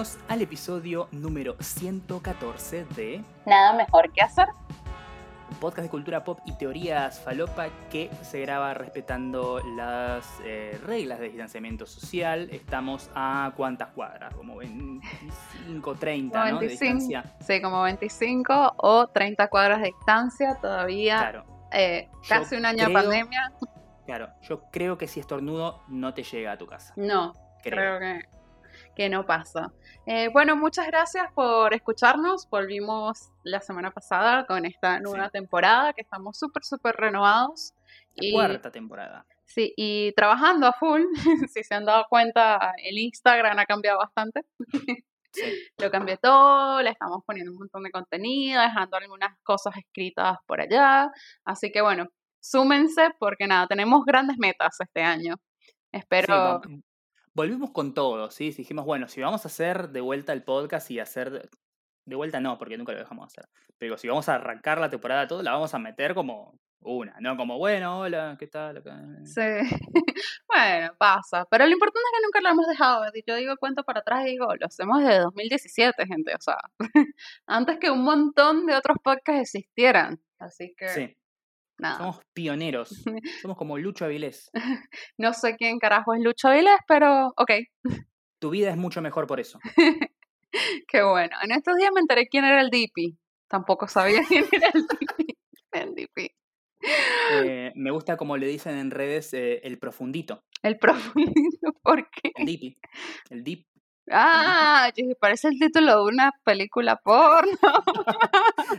Bienvenidos al episodio número 114 de Nada mejor que hacer. un podcast de cultura pop y teorías falopa que se graba respetando las eh, reglas de distanciamiento social. Estamos a cuántas cuadras, como 25, 30, ¿no? De 25, distancia. Sí, como 25 o 30 cuadras de distancia, todavía Claro, eh, casi un año de creo- pandemia. claro. Yo creo que si estornudo no te llega a tu casa. No, Creo. creo que, que no pasa. Eh, bueno, muchas gracias por escucharnos. Volvimos la semana pasada con esta nueva Sí. temporada que estamos súper, súper renovados. Y, Cuarta temporada. sí, y trabajando a full. si se han dado cuenta, el Instagram ha cambiado bastante. Sí. Lo cambié todo, le estamos poniendo un montón de contenido, dejando algunas cosas escritas por allá. Así que bueno, súmense porque nada, tenemos grandes metas este año. Espero. Volvimos con todo, ¿sí? Dijimos, bueno, si vamos a hacer de vuelta el podcast y hacer... De vuelta no, porque nunca lo dejamos hacer. Pero si vamos a arrancar la temporada todo, la vamos a meter como una, ¿no? Como, bueno, hola, ¿qué tal? Acá, eh". Sí. bueno, pasa. Pero lo importante es que nunca lo hemos dejado. Yo digo cuento para atrás y digo, lo hacemos desde 2017, gente. O sea, antes que un montón de otros podcasts existieran. Así que, Sí, nada. somos pioneros. Somos como Lucho Avilés. No sé quién carajo es Lucho Avilés, pero ok. Tu vida es mucho mejor por eso. Qué bueno. En estos días me enteré quién era el DP. Tampoco sabía quién era el DP. El DP. Eh, me gusta como le dicen en redes eh, el profundito, El profundito. ¿Por qué? el deep, el. Ah, parece el título de una película porno.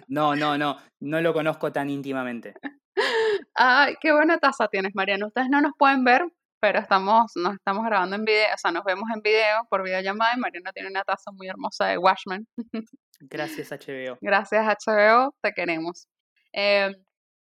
No, no, no, no lo conozco tan íntimamente. Ay, qué buena taza tienes, Mariano. Ustedes no nos pueden ver, pero estamos, nos estamos grabando en video, o sea, nos vemos en video por videollamada y Mariano tiene una taza muy hermosa de Washman. Gracias HBO. Gracias HBO, te queremos. Eh,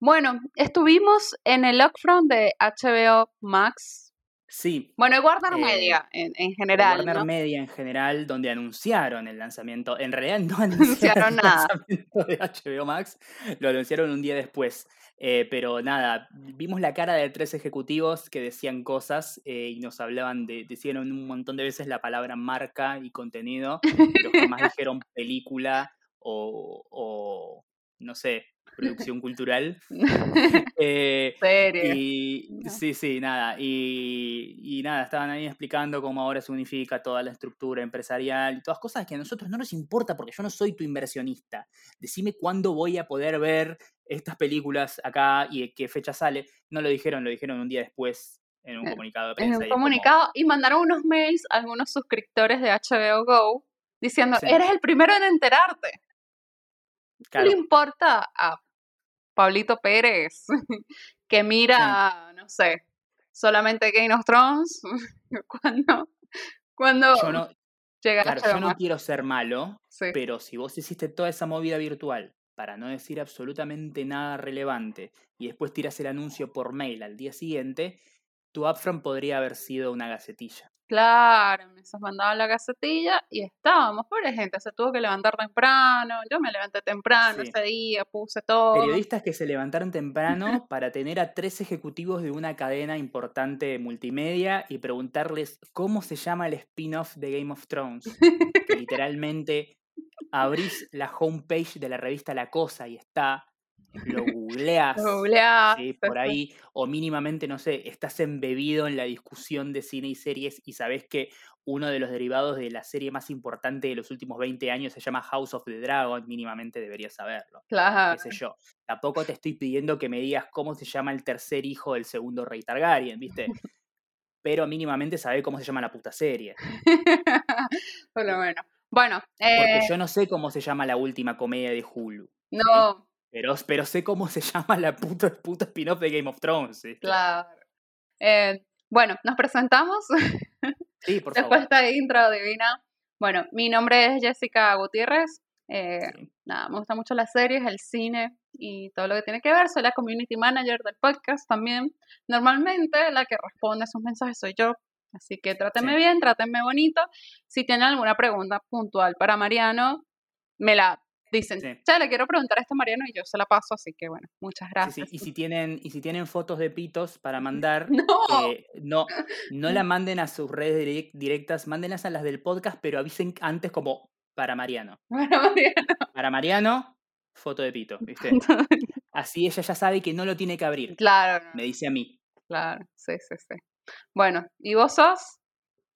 bueno, estuvimos en el Upfront de HBO Max. Sí, Bueno, y Warner Eh, Media en, general, Warner ¿no? Media en general, donde anunciaron el lanzamiento. En realidad no anunciaron anunciaron el nada. lanzamiento de HBO Max, lo anunciaron un día después. Eh, pero nada, vimos la cara de tres ejecutivos que decían cosas eh, y nos hablaban de, decían un montón de veces la palabra marca y contenido, pero jamás dijeron película o, o, no sé, producción cultural. Eh, Serio. y No. sí, sí, nada. Y, y nada, estaban ahí explicando cómo ahora se unifica toda la estructura empresarial y todas cosas que a nosotros no nos importa porque yo no soy tu inversionista. Decime cuándo voy a poder ver estas películas acá y de qué fecha sale. No lo dijeron, lo dijeron un día después en un Eh, comunicado de en prensa. un y como, comunicado y mandaron unos mails a algunos suscriptores de HBO Go diciendo, Sí. eres el primero en enterarte. ¿Qué claro, le importa a Pablito Pérez que mira, no sé, solamente Game of Thrones cuando, cuando yo no, llega claro, yo no quiero ser malo, Sí. Pero si vos hiciste toda esa movida virtual para no decir absolutamente nada relevante y después tiras el anuncio por mail al día siguiente, tu upfront podría haber sido una gacetilla. Claro, me mandaba la gacetilla y estábamos, pobre gente, se tuvo que levantar temprano, yo me levanté temprano Sí. ese día, puse todo. Periodistas que se levantaron temprano para tener a tres ejecutivos de una cadena importante de multimedia y preguntarles cómo se llama el spin-off de Game of Thrones. Que literalmente abrís la homepage de la revista La Cosa y está, lo googleás. Lo Sí, sí, por ahí, o mínimamente, no sé, estás embebido en la discusión de cine y series y sabes que uno de los derivados de la serie más importante de los últimos 20 años se llama House of the Dragon, mínimamente deberías saberlo. Claro. Qué sé yo. Tampoco te estoy pidiendo que me digas cómo se llama el tercer hijo del segundo rey Targaryen, ¿viste? Pero mínimamente sabés cómo se llama la puta serie. Por lo menos. Bueno, Porque eh, yo no sé cómo se llama la última comedia de Hulu. no, Pero, pero sé cómo se llama la puta, puta spin-off de Game of Thrones. claro. Eh, bueno, nos presentamos Sí, por después favor. de esta intro divina. Bueno, mi nombre es Jessica Gutiérrez. eh, Sí. nada, me gusta mucho las series, el cine y todo lo que tiene que ver. Soy la community manager del podcast también. Normalmente la que responde a sus mensajes soy yo. Así que trátenme Sí. bien, trátenme bonito. Si tienen alguna pregunta puntual para Mariano, me la dicen, Sí. che, le quiero preguntar a este Mariano y yo se la paso, así que bueno, muchas gracias. sí, Y si tienen, y si tienen fotos de pitos para mandar, No, eh, no, no la manden a sus redes direc- directas, mándenlas a las del podcast, pero avisen antes como para Mariano. bueno, Mariano. Para Mariano, foto de pito, ¿viste? Así ella ya sabe que no lo tiene que abrir. Claro, Me dice a mí. claro, sí, sí, sí. Bueno, ¿y vos sos?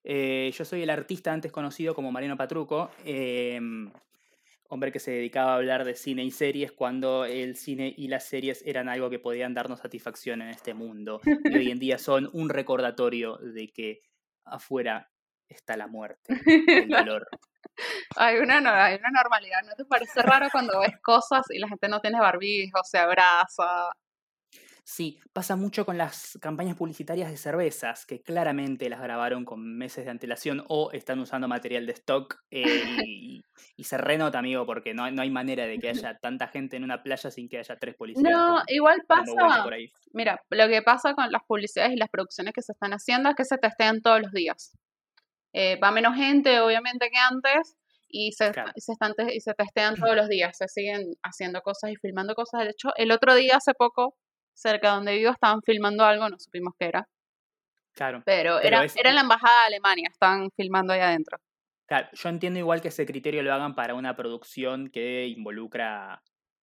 Eh, yo soy el artista antes conocido como Mariano Patruco, em, hombre que se dedicaba a hablar de cine y series cuando el cine y las series eran algo que podían darnos satisfacción en este mundo. Y hoy en día son un recordatorio de que afuera está la muerte, el dolor. Hay una, hay una normalidad, ¿no te parece raro cuando ves cosas y la gente no tiene barbijo, se abraza? Sí, pasa mucho con las campañas publicitarias de cervezas, que claramente las grabaron con meses de antelación o están usando material de stock eh, y, y se renota, amigo, porque no, hay- no hay manera de que haya tanta gente en una playa sin que haya tres policías. No, igual pasa, por ahí. mira, lo que pasa con las publicidades y las producciones que se están haciendo es que se testean todos los días. Eh, va menos gente, obviamente, que antes, y se, Claro. se están y se testean todos los días, se siguen haciendo cosas y filmando cosas. De hecho, el otro día, hace poco, cerca de donde vivo, estaban filmando algo, no supimos qué era, Claro. pero, Pero era, es- era en la embajada de Alemania, estaban filmando ahí adentro. Claro, yo entiendo igual que ese criterio lo hagan para una producción que involucra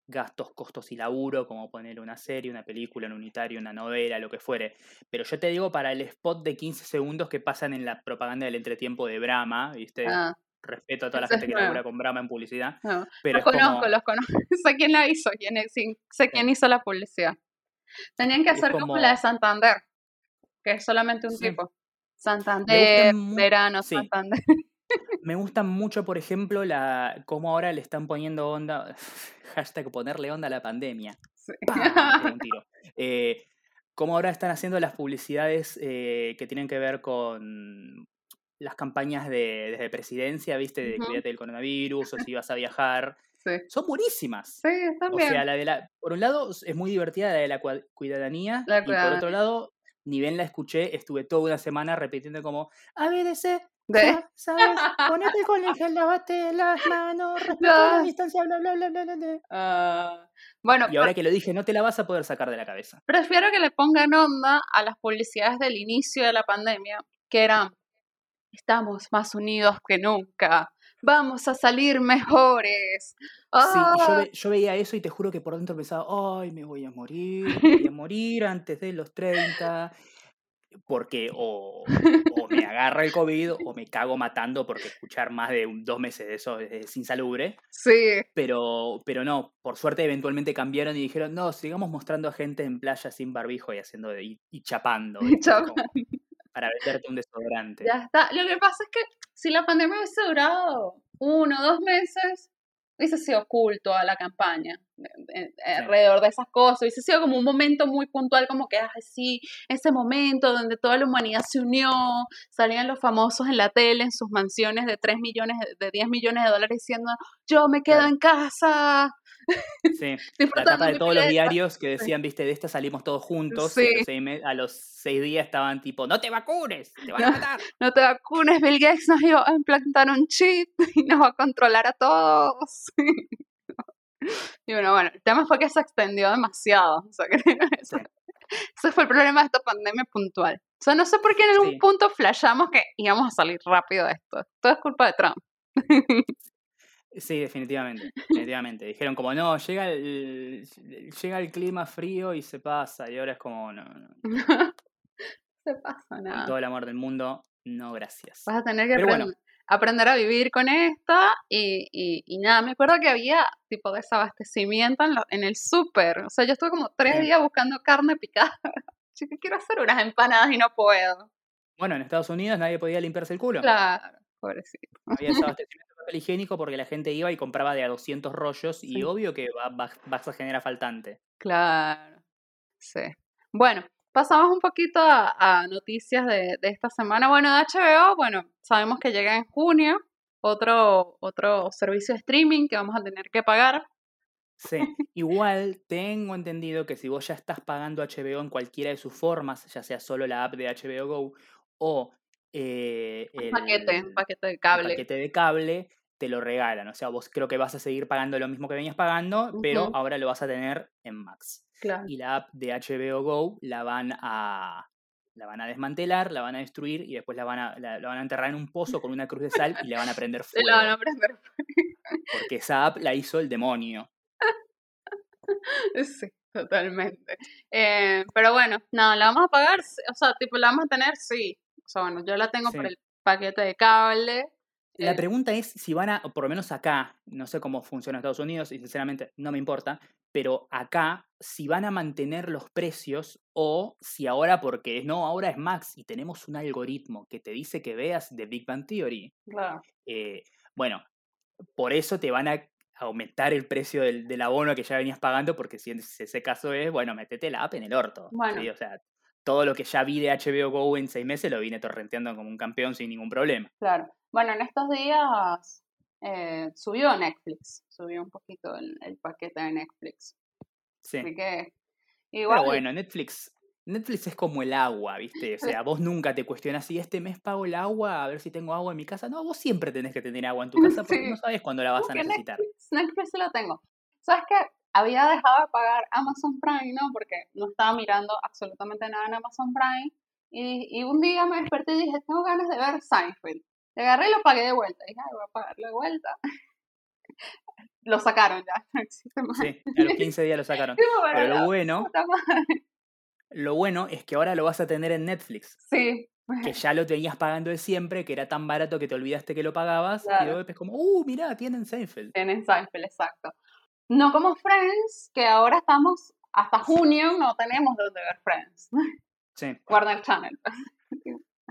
gastos, costos y laburo, como poner una serie, una película, un unitario, una novela, lo que fuere. Pero yo te digo para el spot de 15 segundos que pasan en la propaganda del entretiempo de Brahma, ¿viste? Ah, Respeto a toda la gente que labura con Brahma en publicidad, no. pero Los como... conozco, los conozco. sé quién la hizo, quién sé quién hizo la publicidad. Tenían que hacer como, como- la de Santander, que es solamente un Sí. tipo. Santander, verano, sí. Santander. Me gusta mucho, por ejemplo, la cómo ahora le están poniendo onda, hashtag ponerle onda a la pandemia. Un tiro. Eh, cómo ahora están haciendo las publicidades eh, que tienen que ver con las campañas de, desde presidencia, ¿viste? De cuídate del coronavirus o si vas a viajar. Sí, Son buenísimas. sí, O también. sea, la de la, por un lado es muy divertida la de la cuidadanía La y por otro lado, ni bien la escuché, estuve toda una semana repitiendo como, ABDC, De- ya sabes, ponete con el gel, lavate las manos, respeta la distancia, bla, bla, bla, bla, bla. Ah, bueno, Y ahora que lo dije, no te la vas a poder sacar de la cabeza. prefiero que le pongan onda a las publicidades del inicio de la pandemia, que eran, estamos más unidos que nunca, vamos a salir mejores. Sí, y yo, Ah, ve- yo veía eso y te juro que por dentro pensaba, ay, me voy a morir, me voy a morir antes de los 30, porque o, o me agarra el COVID o me cago matando porque escuchar más de un- dos meses de eso es insalubre. sí, Pero, pero no, por suerte eventualmente cambiaron y dijeron, no, sigamos mostrando a gente en playa sin barbijo y haciendo y, y chapando, ¿viste? Chapando. Como para venderte un desodorante. ya está. Lo que pasa es que si la pandemia hubiese durado uno o dos meses, hubiese sido oculto a la campaña eh, eh, alrededor de esas cosas, hubiese sido como un momento muy puntual, como que, ay, sí, ese momento donde toda la humanidad se unió, salían los famosos en la tele, en sus mansiones de 3 millones, de 10 millones de dólares diciendo, yo me quedo Claro. en casa, Sí. La tapa de todos los pileta". diarios que decían, viste, de esta salimos todos juntos. Sí. los seis me- a los seis días estaban tipo, no te vacunes, te van a matar. No te vacunes, Bill Gates nos iba a implantar un chip y nos va a controlar a todos. Y bueno, bueno, el tema fue que se extendió demasiado. O sea, que eso- Sí. ese fue el problema de esta pandemia puntual. O sea, no sé por qué en algún Sí. punto flashamos que íbamos a salir rápido de esto. Todo es culpa de Trump. Sí, definitivamente, definitivamente. Dijeron como, no, llega el, llega el clima frío y se pasa. Y ahora es como, no, no. No se pasa Con nada. todo el amor del mundo, no, gracias. Vas a tener que bueno. aprender a vivir con esta y, y, y nada, me acuerdo que había tipo desabastecimiento en, lo- en el súper. O sea, yo estuve como tres Sí. días buscando carne picada. Yo que quiero hacer unas empanadas y no puedo. Bueno, en Estados Unidos nadie podía limpiarse el culo. Claro, pobrecito. Había desabastecimiento de papel higiénico porque la gente iba y compraba de a 200 rollos y obvio que va- va- vas a generar faltante. Claro. Sí. Bueno, pasamos un poquito a, a noticias de, de esta semana. Bueno, de HBO, bueno, sabemos que llega en junio otro, otro servicio de streaming que vamos a tener que pagar. Sí, igual tengo entendido que si vos ya estás pagando HBO en cualquiera de sus formas, ya sea solo la app de HBO Go o eh, Un el, paquete, un paquete de cable. paquete de cable, te lo regalan. O sea, vos creo que vas a seguir pagando lo mismo que venías pagando, pero ahora lo vas a tener en Max. Claro. Y la app de HBO Go la van a, la van a desmantelar, la van a destruir y después la van a, la, la van a enterrar en un pozo con una cruz de sal y le van a prender fuego. la van a prender. Porque esa app la hizo el demonio. Sí, totalmente. Eh, pero bueno, no, la vamos a pagar, o sea, tipo, la vamos a tener, sí. O sea, bueno, yo la tengo por Sí. el paquete de cable. La eh, pregunta es si van a, por lo menos acá, no sé cómo funciona Estados Unidos y sinceramente no me importa, pero acá si van a mantener los precios o si ahora, porque no, ahora es Max y tenemos un algoritmo que te dice que veas The Big Bang Theory, claro. eh, bueno, por eso te van a aumentar el precio del, del abono que ya venías pagando, porque si ese caso es, bueno, metete la app en el orto. ¿sí? Bueno. O sea, todo lo que ya vi de HBO Go en seis meses lo vine torrenteando como un campeón sin ningún problema. Claro. Bueno, en estos días eh, subió Netflix, subió un poquito el, el paquete de Netflix. Sí. Así que igual, Pero bueno, Netflix, Netflix es como el agua, ¿viste? O sea, vos nunca te cuestionas si este mes pago el agua, a ver si tengo agua en mi casa. No, vos siempre tenés que tener agua en tu casa porque Sí. no sabes cuándo la vas a necesitar. Netflix, Netflix lo tengo. ¿Sabes qué? Había dejado de pagar Amazon Prime, ¿no? Porque no estaba mirando absolutamente nada en Amazon Prime. Y, y un día me desperté y dije, tengo ganas de ver Seinfeld. Le agarré y lo pagué de vuelta. Dije, ay, voy a pagarlo de vuelta. lo sacaron ya, no existe más. Sí, a los 15 días lo sacaron. Tipo, pero Pero lo bueno, lo bueno es que ahora lo vas a tener en Netflix. Sí, Que ya lo tenías pagando de siempre, que era tan barato que te olvidaste que lo pagabas. Y Claro. golpe es como, uh, mirá, tienen Seinfeld. en Seinfeld, exacto. No como Friends, que ahora estamos hasta junio, no tenemos donde ver Friends. Sí. Warner Channel.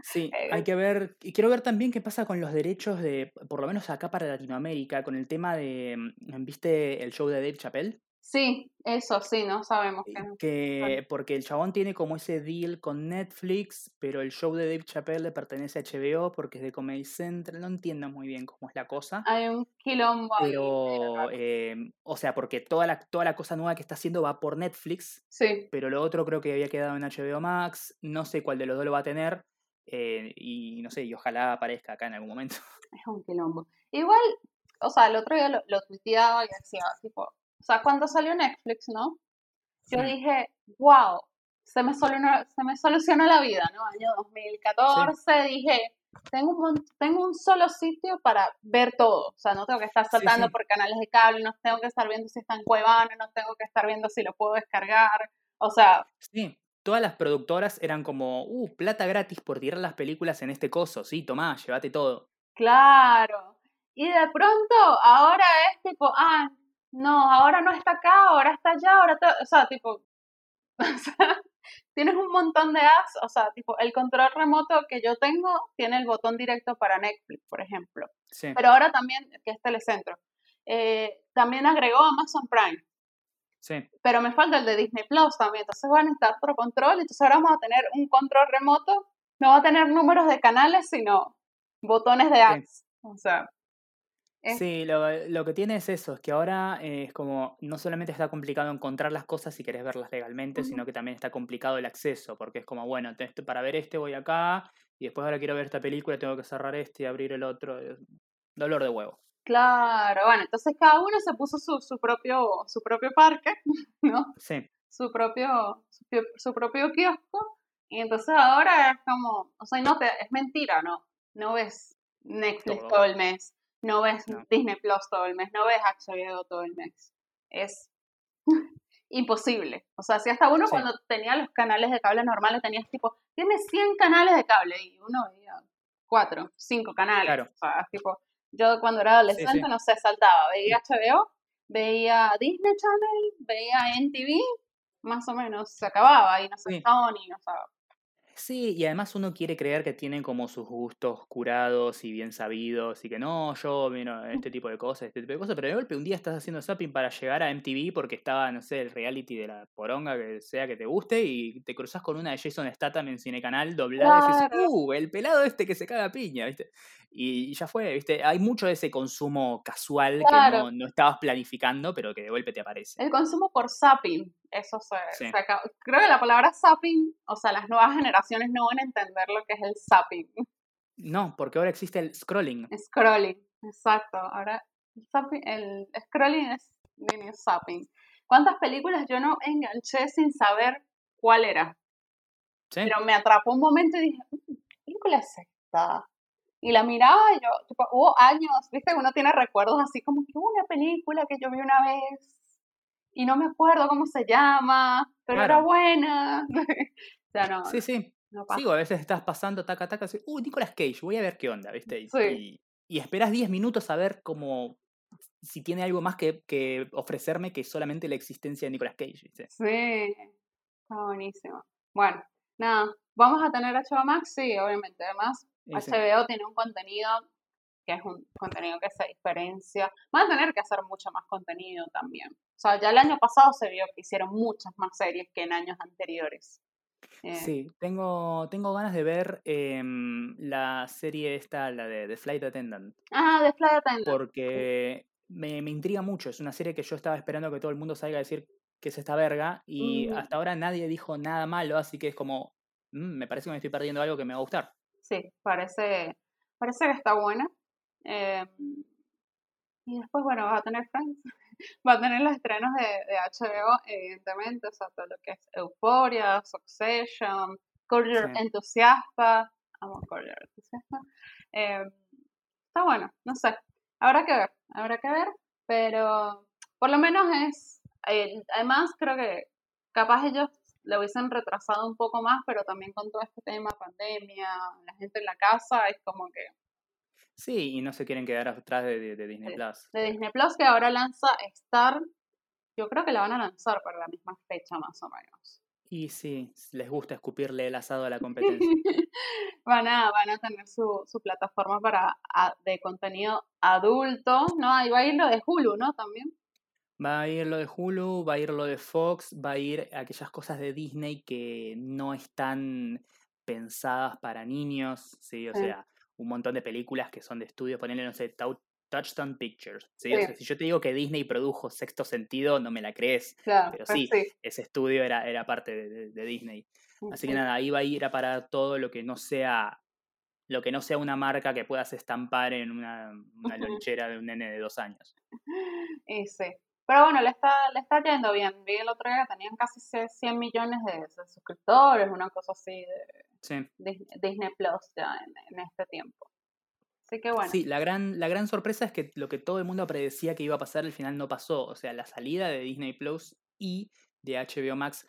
Sí, Eh, hay que ver, y quiero ver también qué pasa con los derechos de, por lo menos acá para Latinoamérica, con el tema de, mm, ¿viste el show de Dave Chappelle? Sí, eso sí, no sabemos que no. Que, porque el chabón tiene como ese deal con Netflix, pero el show de Dave Chappelle le pertenece a HBO porque es de Comedy Central, no entiendo muy bien cómo es la cosa. Hay un quilombo Pero, eh, o sea, porque toda la, toda la cosa nueva que está haciendo va por Netflix, Sí, pero lo otro creo que había quedado en HBO Max, no sé cuál de los dos lo va a tener, eh, y no sé, y ojalá aparezca acá en algún momento. es un quilombo. Igual, o sea, el otro día lo, lo tuiteaba y decía, tipo, o sea, cuando salió Netflix, ¿no? Yo dije, wow, se me, solucionó, se me solucionó la vida, ¿no? Año 2014, dije, tengo un, tengo un solo sitio para ver todo. O sea, no tengo que estar Sí, saltando sí. por canales de cable, no tengo que estar viendo si está en Cuevana, no tengo que estar viendo si lo puedo descargar. O sea, Sí, todas las productoras eran como, uh, plata gratis por tirar las películas en este coso, sí, tomá, llévate todo. claro. Y de pronto, ahora es tipo, ah, no, ahora no está acá, ahora está allá, ahora está, o sea, tipo, o sea, tienes un montón de apps, o sea, tipo, el control remoto que yo tengo tiene el botón directo para Netflix, por ejemplo. Sí, Pero ahora también, que es Telecentro, eh, también agregó Amazon Prime, sí, pero me falta el de Disney Plus también, entonces van a necesitar otro control, entonces ahora vamos a tener un control remoto, no va a tener números de canales, sino botones de apps. O sea, es- sí, lo, lo que tiene es eso, es que ahora eh, es como, no solamente está complicado encontrar las cosas si querés verlas legalmente, sino que también está complicado el acceso, porque es como, bueno, te- para ver este voy acá, y después ahora quiero ver esta película, tengo que cerrar este y abrir el otro, es dolor de huevo. Claro, bueno, entonces cada uno se puso su, su propio, su propio parque, ¿no? Sí, Su propio, su, pio- su propio kiosco, y entonces ahora es como, o sea, no te, es mentira, ¿no? No ves Netflix Todo. todo el mes, no ves No. Disney Plus todo el mes, no ves HBO todo el mes. Es imposible. O sea, si hasta uno Sí. cuando tenía los canales de cable normales tenías tipo, tienes 100 canales de cable y uno veía cuatro, cinco canales. Claro. O sea, tipo, yo cuando era adolescente, sí. no sé, saltaba, veía HBO, veía Disney Channel, veía NTV, más o menos, se acababa y no sé. Sony, sé. Sí, y además uno quiere creer que tienen como sus gustos curados y bien sabidos y que no, yo miro este tipo de cosas, este tipo de cosas, pero de golpe un día estás haciendo zapping para llegar a MTV porque estaba, no sé, el reality de la poronga que sea que te guste y te cruzas con una de Jason Statham en Cinecanal doblada y dices, uh, el pelado este que se caga a piña, ¿viste? Y ya fue, ¿viste? Hay mucho de ese consumo casual que no, no estabas planificando, pero que de golpe te aparece. El consumo por zapping, eso se, Sí. se acaba. Creo que la palabra zapping, o sea, las nuevas generaciones no van a entender lo que es el zapping, No, porque ahora existe el scrolling. scrolling. Exacto, ahora el, zapping- el scrolling es mini zapping. ¿Cuántas películas yo no enganché sin saber cuál era? ¿Sí? Pero me atrapó un momento y dije, "Mm, ¿qué película es esta? Y la miraba y yo, tipo, hubo años, viste, uno tiene recuerdos así como que hubo una película que yo vi una vez y no me acuerdo cómo se llama, pero era Claro. buena. o sea, no, Sí, sí. no pasa. Sí, o a veces estás pasando taca taca, así, uh, Nicolas Cage, voy a ver qué onda, ¿viste? Y, Sí. y, y esperas 10 minutos a ver cómo si tiene algo más que, que ofrecerme que solamente la existencia de Nicolas Cage, ¿viste? Sí, está buenísimo. Bueno, nada, vamos a tener HBO Max, sí, obviamente. Además, sí. HBO tiene un contenido que es un contenido que se diferencia. Van a tener que hacer mucho más contenido también. O sea, ya el año pasado se vio que hicieron muchas más series que en años anteriores. Eh, Sí, tengo, tengo ganas de ver em, la serie esta, la de The Flight Attendant, Ah, The Flight Attendant. porque me, me intriga mucho. Es una serie que yo estaba esperando que todo el mundo salga a decir que es esta verga y Mm. hasta ahora nadie dijo nada malo, así que es como, "Mm, me parece que me estoy perdiendo algo que me va a gustar. Sí, parece, parece que está buena. Eh, y después, bueno, va a tener Friends. Va a tener los estrenos de, de HBO, evidentemente, o sea, todo lo que es Euphoria, Succession, Curb Sí. Entusiasta. Amo Your Entusiasta. Eh, está bueno, no sé. Habrá que ver, habrá que ver, pero por lo menos es. eh, además, creo que capaz ellos lo hubiesen retrasado un poco más, pero también con todo este tema, pandemia, la gente en la casa, es como que Sí, y no se quieren quedar atrás de, de- de Disney. Plus. de Disney Plus que ahora lanza Star, yo creo que la van a lanzar para la misma fecha más o menos. Y sí, les gusta escupirle el asado a la competencia. van, a, van a tener su, su plataforma para a- de contenido adulto, ¿no? Ahí va a ir lo de Hulu, ¿no? También. Va a ir lo de Hulu, va a ir lo de Fox, va a ir aquellas cosas de Disney que no están pensadas para niños, ¿sí? O Sí. sea, un montón de películas que son de estudio, ponerle, no sé, Touchstone Pictures, ¿sí? O Sí. sea, si yo te digo que Disney produjo Sexto Sentido, no me la crees. Claro, Pero sí, ese estudio era, era parte de, de- de Disney. Así que nada, ahí va a ir a parar todo lo que no sea lo que no sea una marca que puedas estampar en una, lonchera de un nene de dos años. Y sí. Pero bueno, le está, le está yendo bien. Vi el otro día que tenían casi 100 millones de, de suscriptores, una cosa así de Sí. Disney, Plus ya en, en este tiempo. Así que bueno. Sí, la gran, la gran sorpresa es que lo que todo el mundo predecía que iba a pasar al final no pasó. O sea, la salida de Disney Plus y de HBO Max,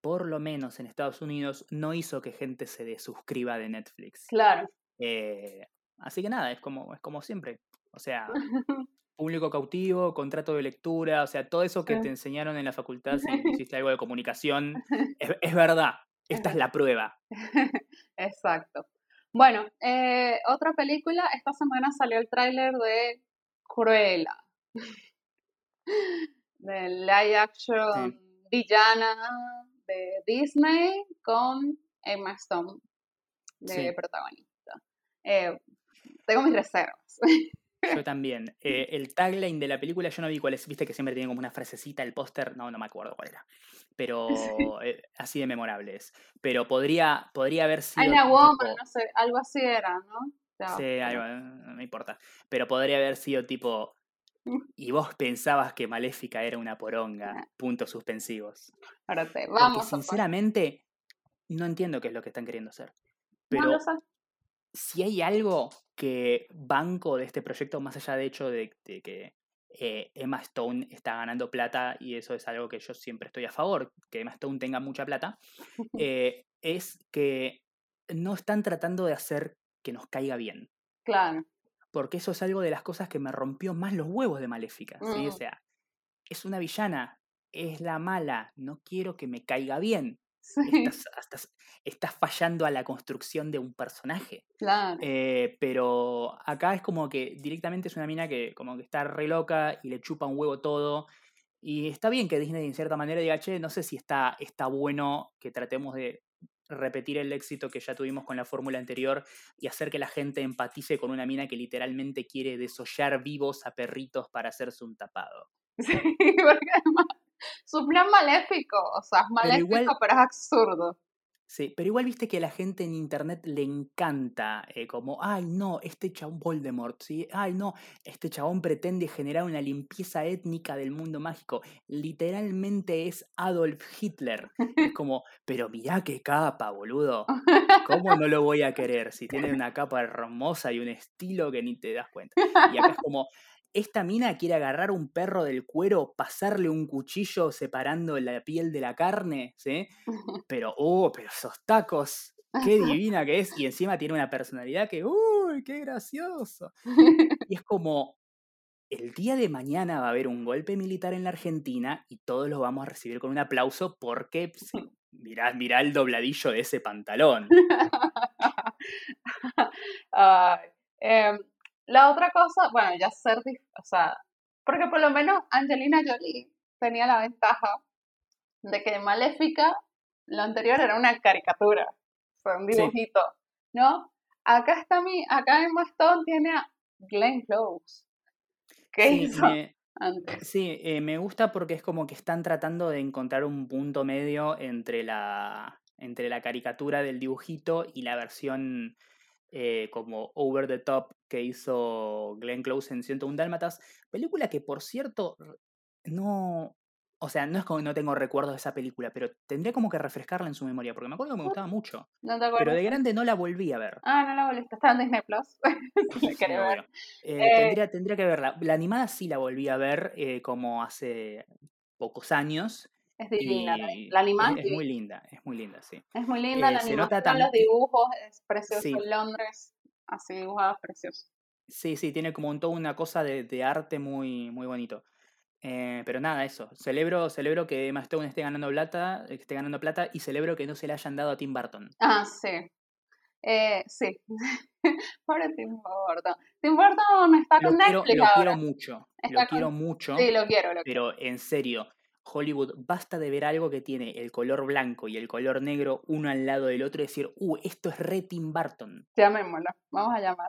por lo menos en Estados Unidos, no hizo que gente se desuscriba de Netflix. Claro. Eh, así que nada, es como, es como siempre. O sea, público cautivo, contrato de lectura, o sea, todo eso que Sí. te enseñaron en la facultad si hiciste algo de comunicación, es, es verdad. Esta es la prueba. Exacto. Bueno, eh, otra película, esta semana salió el tráiler de Cruella, de live action villana de Disney con Emma Stone de Sí. protagonista. Eh, tengo mis reservas. Yo también. Eh, el tagline de la película yo no vi cuál es, viste que siempre tiene como una frasecita el póster, no, no me acuerdo cuál era. Pero eh, así de memorable es. Pero podría, podría haber sido. Una woman, tipo- no sé, algo así era, ¿no? Sí, algo, eh, no me importa. Pero podría haber sido tipo. Y vos pensabas que Maléfica era una poronga. Puntos suspensivos. Porque vamos pasar. sinceramente, no entiendo qué es lo que están queriendo hacer. No Pero lo sé. si hay algo que banco de este proyecto, más allá de hecho de, de que eh, Emma Stone está ganando plata, y eso es algo que yo siempre estoy a favor, que Emma Stone tenga mucha plata, eh, es que no están tratando de hacer que nos caiga bien. Claro. Porque eso es algo de las cosas que me rompió más los huevos de Maléfica. ¿sí? O Mm. sea, es una villana, es la mala, no quiero que me caiga bien. Sí, Estás, estás- estás fallando a la construcción de un personaje. claro. Eh, pero acá es como que directamente es una mina que como que está re loca y le chupa un huevo todo. Y está bien que Disney en cierta manera diga, che, no sé si está, está bueno que tratemos de repetir el éxito que ya tuvimos con la fórmula anterior y hacer que la gente empatice con una mina que literalmente quiere desollar vivos a perritos para hacerse un tapado. Sí, porque además su plan maléfico, o sea, es maléfico, igual- pero es absurdo. Sí, pero igual viste que a la gente en internet le encanta, eh, como, ay no, este chabón Voldemort, ¿sí? Ay no, este chabón pretende generar una limpieza étnica del mundo mágico. Literalmente es Adolf Hitler. Es como, pero mirá qué capa, boludo. ¿Cómo no lo voy a querer si tiene una capa hermosa y un estilo que ni te das cuenta? Y acá es como, esta mina quiere agarrar un perro del cuero, pasarle un cuchillo separando la piel de la carne, ¿sí? Pero, oh, pero esos tacos, qué divina que es. Y encima tiene una personalidad que, uy, qué gracioso. Y es como, el día de mañana va a haber un golpe militar en la Argentina y todos lo vamos a recibir con un aplauso porque mirá, mirá el dobladillo de ese pantalón. Em, la otra cosa, bueno, ya ser, o sea, porque por lo menos Angelina Jolie tenía la ventaja de que Maléfica, lo anterior era una caricatura, fue un dibujito, ¿no? Acá está mi, acá en Stone tiene a Glenn Close. ¿Qué hizo antes? Sí, eh, me gusta porque es como que están tratando de encontrar un punto medio entre la, entre la caricatura del dibujito y la versión eh, como Over the Top que hizo Glenn Close en 101 Dálmatas. Película que, por cierto, no. O sea, no es como que no tengo recuerdos de esa película, pero tendría como que refrescarla en su memoria, porque me acuerdo que me gustaba mucho. pero de grande no la volví a ver. Ah, no la volviste. Está en Disney Plus. Eh, eh, tendría, tendría, que verla. La animada sí la volví a ver como hace pocos años. Es divina. La animada es, muy linda, es muy linda, sí. Es muy linda la eh, animación, los dibujos, es precioso en Londres, así dibujados, precioso. Sí, sí, tiene como un, toda una cosa de, arte muy, muy bonito. Eh, pero nada, eso. Celebro, celebro que Emma Stone esté ganando plata, esté ganando plata y celebro que no se le hayan dado a Tim Burton. Ah, sí. Eh, sí. Pobre Tim Burton. Tim Burton está con Netflix Lo quiero mucho. lo quiero mucho. Sí, lo quiero. Lo pero en serio, Hollywood, basta de ver algo que tiene el color blanco y el color negro uno al lado del otro y decir, uh, esto es re Tim Burton. Llamémoslo, vamos a llamar.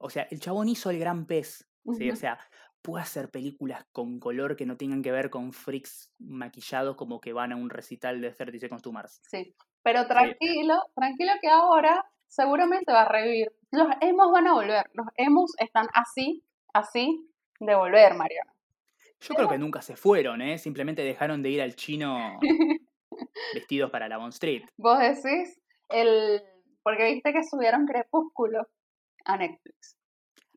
O sea, el chabón hizo el gran pez. ¿sí? O sea, puede hacer películas con color que no tengan que ver con freaks maquillados como que van a un recital de 30 Seconds to Mars. Sí, pero tranquilo, tranquilo que ahora seguramente va a revivir. Los emos van a volver, los emos están así, así de volver, Mariana. Yo creo que nunca se fueron, ¿eh? Simplemente dejaron de ir al chino vestidos para la Bond Street. Vos decís, el... porque viste que subieron Crepúsculo a Netflix.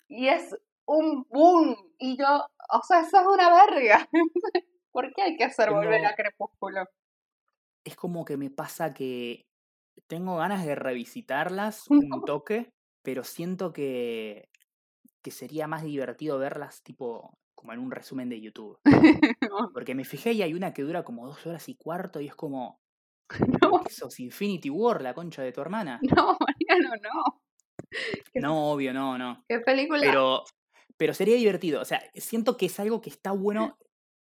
Y es un boom. Y yo, o sea, eso es una verga. ¿Por qué hay que hacer volver a Crepúsculo? Es como que me pasa que tengo ganas de revisitarlas un toque, pero siento que, que sería más divertido verlas tipo como en un resumen de YouTube. Porque me fijé y hay una que dura como dos horas y cuarto y es como. No. ¿Sos Infinity War, la concha de tu hermana? No, Mariano, no. No, obvio, no, no. ¿Qué película? Pero, pero sería divertido. O sea, siento que es algo que está bueno.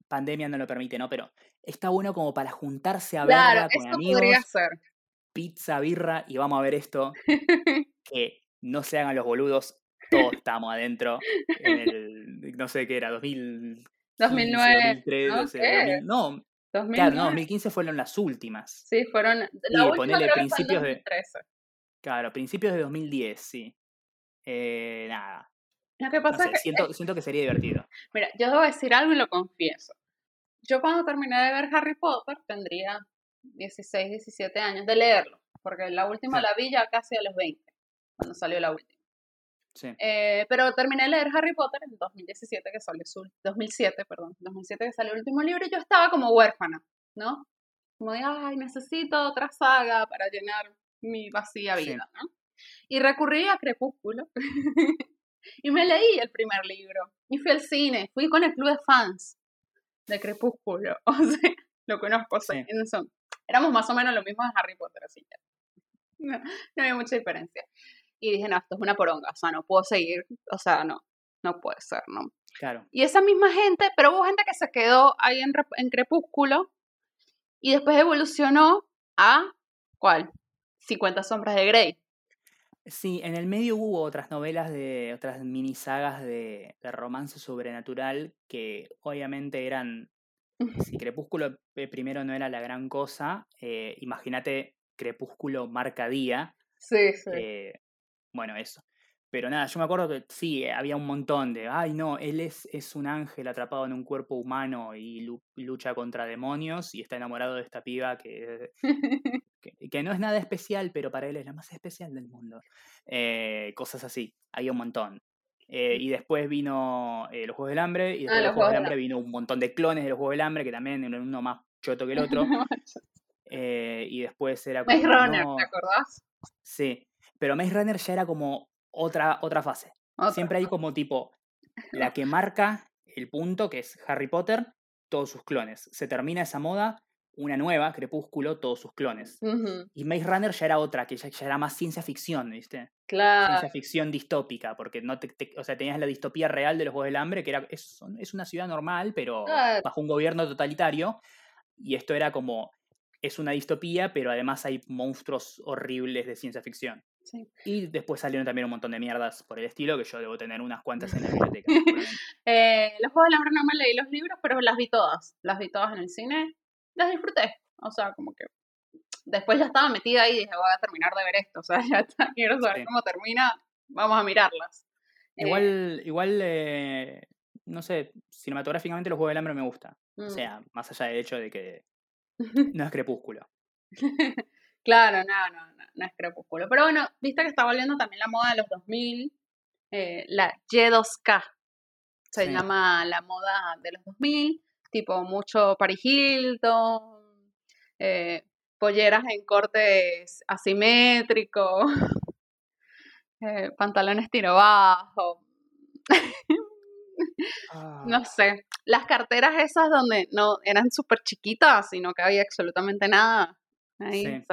Pandemia no lo permite, ¿no? Pero está bueno como para juntarse a verla con amigos. Podría ser. Pizza, birra y vamos a ver esto. que no se hagan los boludos todos estábamos adentro en el, no sé qué era, 2000, 2009. 2003, no, no Claro, no, 2015 fueron las últimas. Sí, fueron. La y ponele principios de. Claro, principios de 2010, sí. Eh, nada. Lo que pasa es que. Siento, siento que sería divertido. Mira, yo debo decir algo y lo confieso. Yo cuando terminé de ver Harry Potter tendría 16, 17 años de leerlo. Porque la última la vi ya casi a los 20, cuando salió la última. Eh, pero terminé de leer Harry Potter en 2017, que salió su, 2007, perdón, 2007 que salió el último libro y yo estaba como huérfana, ¿no? Como de, ay, necesito otra saga para llenar mi vacía vida, ¿no? Y recurrí a Crepúsculo y me leí el primer libro y fui al cine, fui con el club de fans de Crepúsculo, o sea, lo conozco, sí. son, éramos más o menos lo mismo de Harry Potter, así que no, no había mucha diferencia y dije, no, esto es una poronga, o sea, no puedo seguir, o sea, no, no puede ser, ¿no? Claro. Y esa misma gente, pero hubo gente que se quedó ahí en, en Crepúsculo y después evolucionó a, ¿cuál? 50 sombras de Grey. Sí, en el medio hubo otras novelas de otras mini sagas de, de romance sobrenatural que obviamente eran, si Crepúsculo primero no era la gran cosa, eh, imagínate crepúsculo marca día. Sí, sí. Eh, bueno, eso. Pero nada, yo me acuerdo que sí, había un montón de, ay no, él es, es un ángel atrapado en un cuerpo humano y lucha contra demonios y está enamorado de esta piba que, que, no es nada especial, pero para él es la más especial del mundo. Eh, cosas así, había un montón. Eh, y después vino eh, los Juegos del Hambre, y después de los Juegos del Hambre vino un montón de clones de los Juegos del Hambre, que también eran uno más choto que el otro. y después era como... Runner, ¿te acordás? Sí, pero Maze Runner ya era como otra, otra fase. Siempre hay como tipo la que marca el punto, que es Harry Potter, todos sus clones. Se termina esa moda, una nueva, Crepúsculo, todos sus clones. Y Maze Runner ya era otra, que ya, era más ciencia ficción, ¿viste? Claro. Ciencia ficción distópica, porque no te, o sea, tenías la distopía real de los Juegos del Hambre, que era, es, es una ciudad normal, pero bajo un gobierno totalitario. Y esto era como, es una distopía, pero además hay monstruos horribles de ciencia ficción. Y después salieron también un montón de mierdas por el estilo, que yo debo tener unas cuantas en la biblioteca. eh, los Juegos del Hambre no me leí los libros, pero las vi todas. Las vi todas en el cine. Las disfruté. O sea, como que después ya estaba metida ahí y dije, voy a terminar de ver esto. O sea, ya está, quiero saber cómo termina. Vamos a mirarlas. Igual, eh, igual eh, no sé, cinematográficamente los Juegos del Hambre me gusta. O mm. sea, más allá del hecho de que no es crepúsculo. Claro, no, no, no, es crepúsculo. Pero bueno, viste que está volviendo también la moda de los 2000, eh, la Y2K. Se llama la moda de los 2000, tipo mucho Paris Hilton, eh, polleras en cortes asimétricos, eh, pantalones tiro bajo. No ah. sé, las carteras esas donde no eran súper chiquitas y no cabía absolutamente nada. Ahí,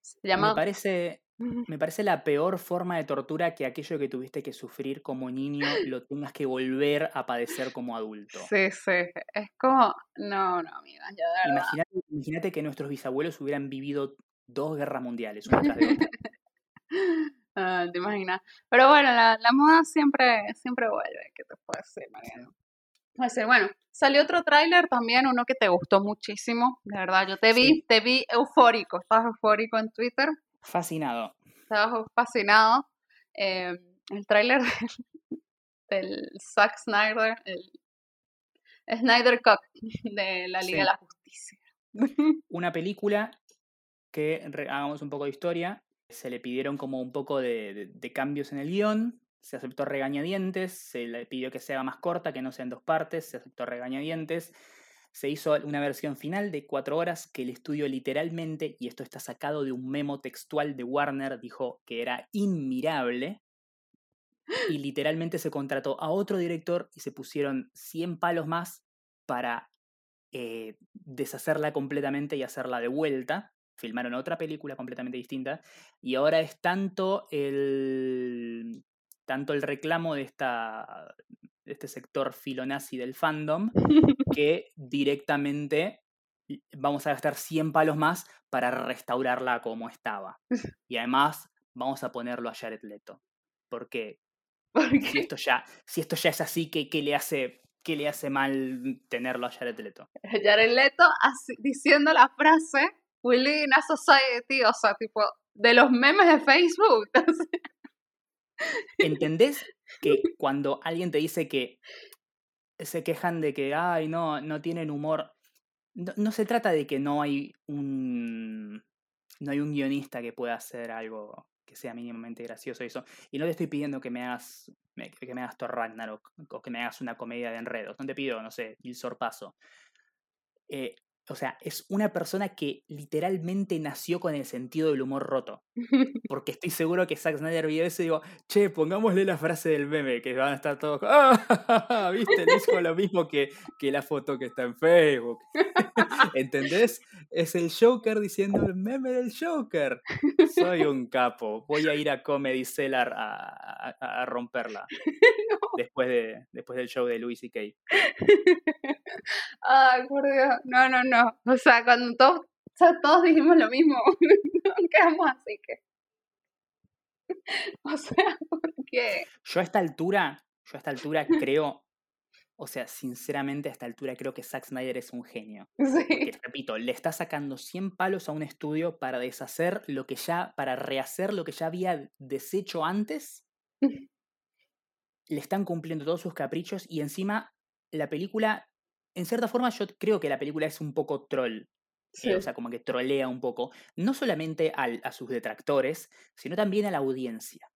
se llama... Me parece, me parece la peor forma de tortura que aquello que tuviste que sufrir como niño lo tengas que volver a padecer como adulto. Sí, sí. Es como. No, no, amiga. Imagínate, que nuestros bisabuelos hubieran vivido dos guerras mundiales, una tras de otra. Ah, te imaginas. Pero bueno, la, la, moda siempre, siempre vuelve. ¿Qué te puedo decir, Mariano? Bueno, salió otro tráiler también, uno que te gustó muchísimo, de verdad, yo te vi, te vi eufórico, estabas eufórico en Twitter. Fascinado. Estabas fascinado. Eh, el tráiler del, Zack Snyder, el Snyder Cut de la Liga de la Justicia. Una película que, hagamos un poco de historia, se le pidieron como un poco de, de cambios en el guion, se aceptó regañadientes, se le pidió que se haga más corta, que no sea en dos partes, se aceptó regañadientes. Se hizo una versión final de cuatro horas que el estudio literalmente, y esto está sacado de un memo textual de Warner, dijo que era inmirable. Y literalmente se contrató a otro director y se pusieron 100 palos más para eh, deshacerla completamente y hacerla de vuelta. Filmaron otra película completamente distinta. Y ahora es tanto el tanto el reclamo de, esta, este sector filonazi del fandom, que directamente vamos a gastar 100 palos más para restaurarla como estaba. Y además vamos a ponerlo a Jared Leto. Porque si esto ya, si esto ya es así, ¿qué, qué le hace, qué le hace mal tenerlo a Jared Leto? Jared Leto diciendo la frase We live in a society, o sea, tipo, de los memes de Facebook. ¿Entendés que cuando alguien te dice que se quejan de que, ay, no, no tienen humor, no, se trata de que no hay un no hay un guionista que pueda hacer algo que sea mínimamente gracioso eso. Y no te estoy pidiendo que me hagas que me hagas Thor Ragnarok o que me hagas una comedia de enredos. No te pido, no sé, el sorpaso. Eh, o sea, es una persona que literalmente nació con el sentido del humor roto. Porque estoy seguro que Zack Snyder vio eso y digo, che, pongámosle la frase del meme, que van a estar todos, ¡ah! ¿Viste? Dijo lo mismo que, que la foto que está en Facebook. ¿Entendés? Es el Joker diciendo el meme del Joker. Soy un capo. Voy a ir a Comedy Cellar a, a, romperla. Después, de, después del show de Louis C.K. Ay, por Dios. No, no, no. O sea, cuando todos, todos dijimos lo mismo, quedamos así que. O sea, porque. Yo a esta altura, yo a esta altura creo O sea, sinceramente a esta altura creo que Zack Snyder es un genio. Sí. Porque, repito, le está sacando 100 palos a un estudio para deshacer lo que ya, para rehacer lo que ya había deshecho antes. Le están cumpliendo todos sus caprichos y encima la película, en cierta forma yo creo que la película es un poco troll. Sí. eh, o sea, como que trolea un poco, no solamente al- a sus detractores, sino también a la audiencia.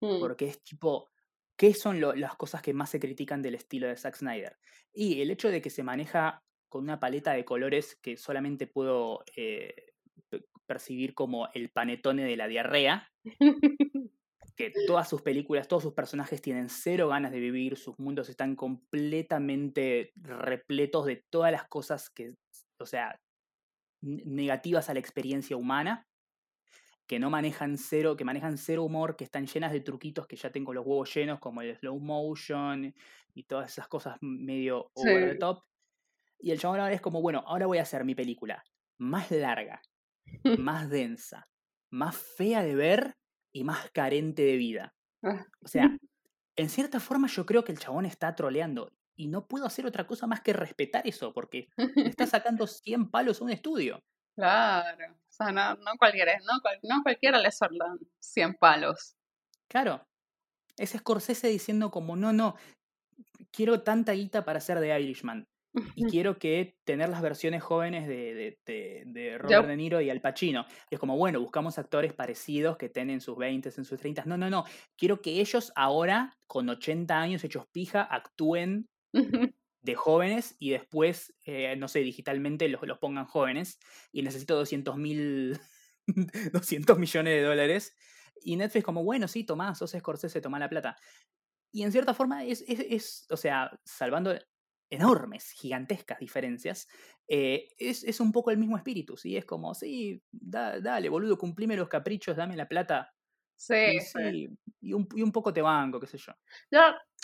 Mm, Porque es tipo, ¿qué son lo- las cosas que más se critican del estilo de Zack Snyder? Y el hecho de que se maneja con una paleta de colores que solamente puedo eh, pe- percibir como el panetone de la diarrea, que todas sus películas, todos sus personajes tienen cero ganas de vivir, sus mundos están completamente repletos de todas las cosas que, o sea, negativas a la experiencia humana, que no manejan cero, que manejan cero humor, que están llenas de truquitos que ya tengo los huevos llenos, como el slow motion y todas esas cosas medio over the top. Y el chabón ahora es como, bueno, ahora voy a hacer mi película más larga, más densa, más fea de ver y más carente de vida. Ah. O sea, en cierta forma yo creo que el chabón está troleando. Y no puedo hacer otra cosa más que respetar eso, porque le está sacando 100 palos a un estudio. Claro. O sea, no, no cualquiera, no, no cualquiera le sordan 100 palos. Claro. Es Scorsese diciendo como, no, no, quiero tanta guita para ser de Irishman. Y quiero que tener las versiones jóvenes de, de, de- de Robert De Niro y Al Pacino. Y es como, bueno, buscamos actores parecidos que estén en sus 20, en sus 30. No, no, no. Quiero que ellos ahora, con 80 años hechos pija, actúen de jóvenes y después, eh, no sé, digitalmente los, los pongan jóvenes. Y necesito 200 mil, 200 millones de dólares. Y Netflix como, bueno, sí, tomá, sos Scorsese, tomá la plata. Y en cierta forma es, es, es o sea, salvando enormes, gigantescas diferencias, eh, es, es un poco el mismo espíritu, ¿sí? Es como, sí, da- dale, boludo, cumplime los caprichos, dame la plata. Sí, Y, sí. sí, y, un, y un poco te banco, qué sé yo. Yo,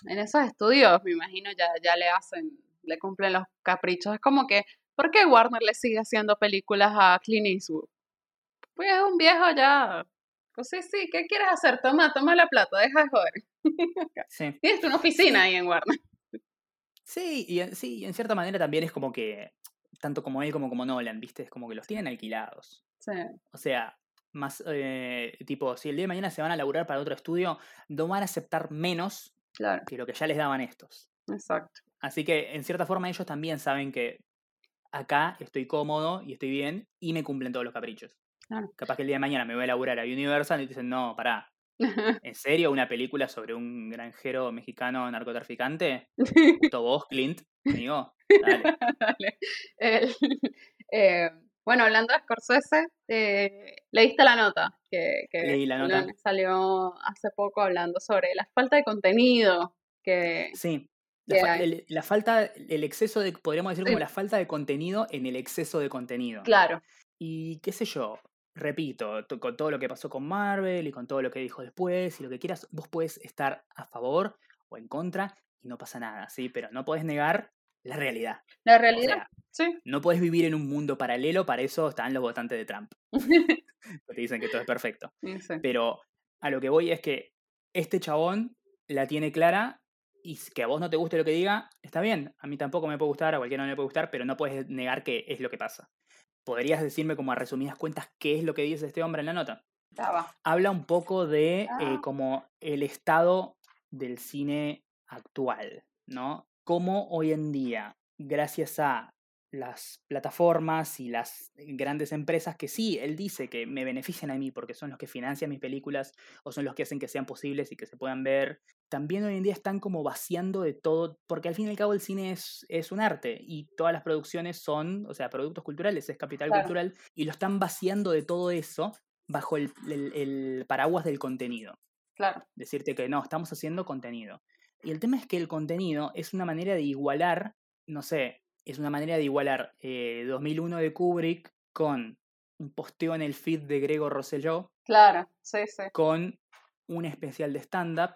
en esos estudios, me imagino, ya, ya le hacen, le cumplen los caprichos. Es como que, ¿por qué Warner le sigue haciendo películas a Clint Eastwood? Pues es un viejo ya. Pues sí, sí, ¿qué quieres hacer? Toma, toma la plata, deja de joder. Sí. Tienes una oficina ahí en Warner. Sí, y sí, y en cierta manera también es como que, tanto como él como como Nolan, ¿viste? Es como que los tienen alquilados. Sí, O sea, más eh, tipo, si el día de mañana se van a laburar para otro estudio, no van a aceptar menos claro, que lo que ya les daban estos. exacto. Así que, en cierta forma, ellos también saben que acá estoy cómodo y estoy bien y me cumplen todos los caprichos. Claro. Capaz que el día de mañana me voy a laburar a Universal y dicen, no, pará, ¿en serio una película sobre un granjero mexicano narcotraficante? ¿Justo vos, Clint? Amigo, dale. Dale. El- eh, bueno, hablando de Scorsese, eh, leíste la nota que, que Leí la nota. salió- hace poco hablando sobre la falta de contenido que, Sí. La, que fa- hay. el, la falta, el exceso de, podríamos decir como la falta de contenido en el exceso de contenido. Claro, Y qué sé yo, repito, to- con todo lo que pasó con Marvel y con todo lo que dijo después y lo que quieras, vos puedes estar a favor o en contra y no pasa nada, ¿sí? Pero no podés negar la realidad. la O realidad, sea, sí. no podés vivir en un mundo paralelo, para eso están los votantes de Trump, te dicen que todo es perfecto. Sí. Pero a lo que voy es que este chabón la tiene clara y que a vos no te guste lo que diga, está bien. A mí tampoco me puede gustar, a cualquiera no le puede gustar, pero no puedes negar que es lo que pasa. ¿Podrías decirme como a resumidas cuentas qué es lo que dice este hombre en la nota? Habla un poco de eh, Ah. como el estado del cine actual, ¿no? Cómo hoy en día, gracias a las plataformas y las grandes empresas que sí, él dice que me benefician a mí porque son los que financian mis películas o son los que hacen que sean posibles y que se puedan ver, también hoy en día están como vaciando de todo, porque al fin y al cabo el cine es, es un arte y todas las producciones son, o sea, productos culturales, es capital Claro. cultural, y lo están vaciando de todo eso bajo el, el- el paraguas del contenido. Claro, Decirte que no, estamos haciendo contenido. Y el tema es que el contenido es una manera de igualar, no sé, es una manera de igualar eh, 2001 de Kubrick con un posteo en el feed de Gregor Rosselló, claro, sí, sí. con un especial de stand-up,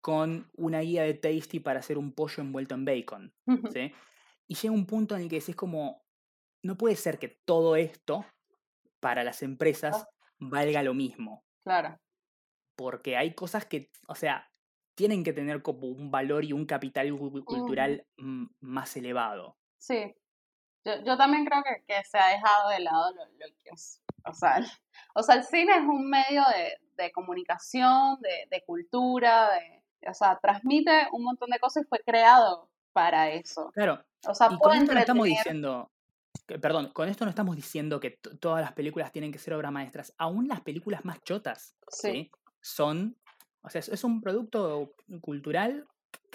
con una guía de Tasty para hacer un pollo envuelto en bacon. ¿sí? Y llega un punto en el que decís como, no puede ser que todo esto para las empresas valga lo mismo, Claro, porque hay cosas que, o sea, tienen que tener como un valor y un capital cultural más elevado. Sí, yo, también creo que, que, se ha dejado de lado lo, que es, o sea, el, o sea, el cine es un medio de, de comunicación, de, de cultura, de, o sea, transmite un montón de cosas y fue creado para eso. Claro. O sea, y con esto no estamos diciendo, perdón, con esto no estamos diciendo que todas las películas tienen que ser obras maestras. Aún las películas más chotas sí. son, o sea, es un producto cultural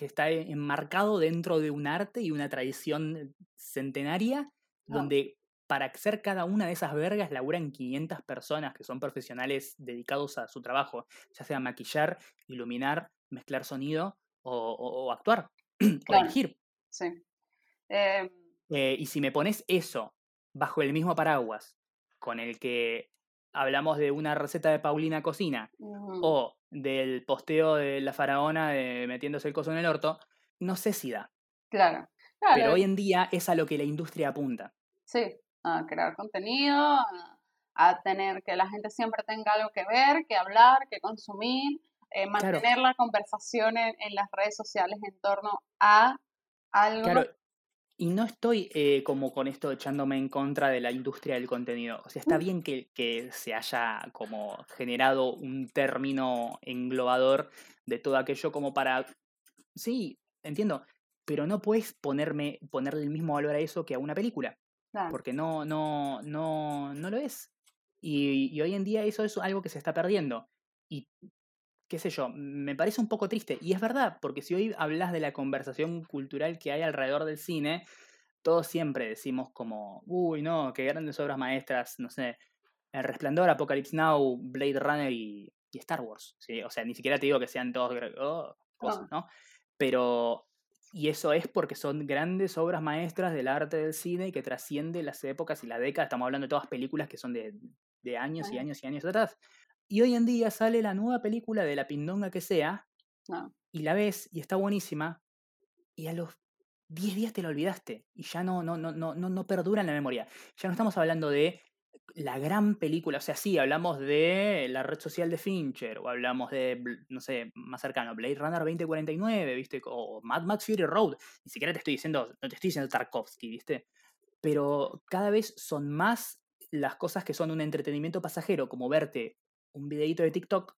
que está enmarcado dentro de un arte y una tradición centenaria, donde para hacer cada una de esas vergas laburan 500 personas que son profesionales dedicados a su trabajo, ya sea maquillar, iluminar, mezclar sonido o, actuar o dirigir. Sí. Em eh, y si me pones eso bajo el mismo paraguas con el que hablamos de una receta de Paulina Cocina o del posteo de la faraona de metiéndose el coso en el orto, no sé si da. Claro. Pero hoy en día es a lo que la industria apunta. Sí, a crear contenido, a, tener que la gente siempre tenga algo que ver, que hablar, que consumir, eh, mantener la conversación en, las redes sociales en torno a algo. Claro. Y no estoy eh, como con esto echándome en contra de la industria del contenido. O sea, está mm. bien que, que se haya como generado un término englobador de todo aquello como para... Sí, entiendo, pero no puedes ponerme, ponerle el mismo valor a eso que a una película. Porque no, no, no, no lo es. Y, y, hoy en día eso es algo que se está perdiendo. Y qué sé yo, me parece un poco triste. Y es verdad, porque si hoy hablas de la conversación cultural que hay alrededor del cine, todos siempre decimos como, uy, no, qué grandes obras maestras, no sé, El Resplandor, Apocalypse Now, Blade Runner y, Star Wars. ¿sí? O sea, ni siquiera te digo que sean todos oh, cosas, ¿no? Pero, y eso es porque son grandes obras maestras del arte del cine y que trasciende las épocas y la década. Estamos hablando de todas películas que son de, de años y años y años atrás. Y hoy en día sale la nueva película de la pindonga que sea, ah. y la ves y está buenísima, y a los 10 días te la olvidaste, y ya no, no, no, no, no perdura en la memoria. Ya no estamos hablando de la gran película, o sea, sí, hablamos de la red social de Fincher, o hablamos de, no sé, más cercano, Blade Runner 2049, ¿viste? O Mad Max Fury Road, ni siquiera te estoy diciendo, no te estoy diciendo Tarkovsky, ¿viste? Pero cada vez son más las cosas que son un entretenimiento pasajero, como verte un videito de TikTok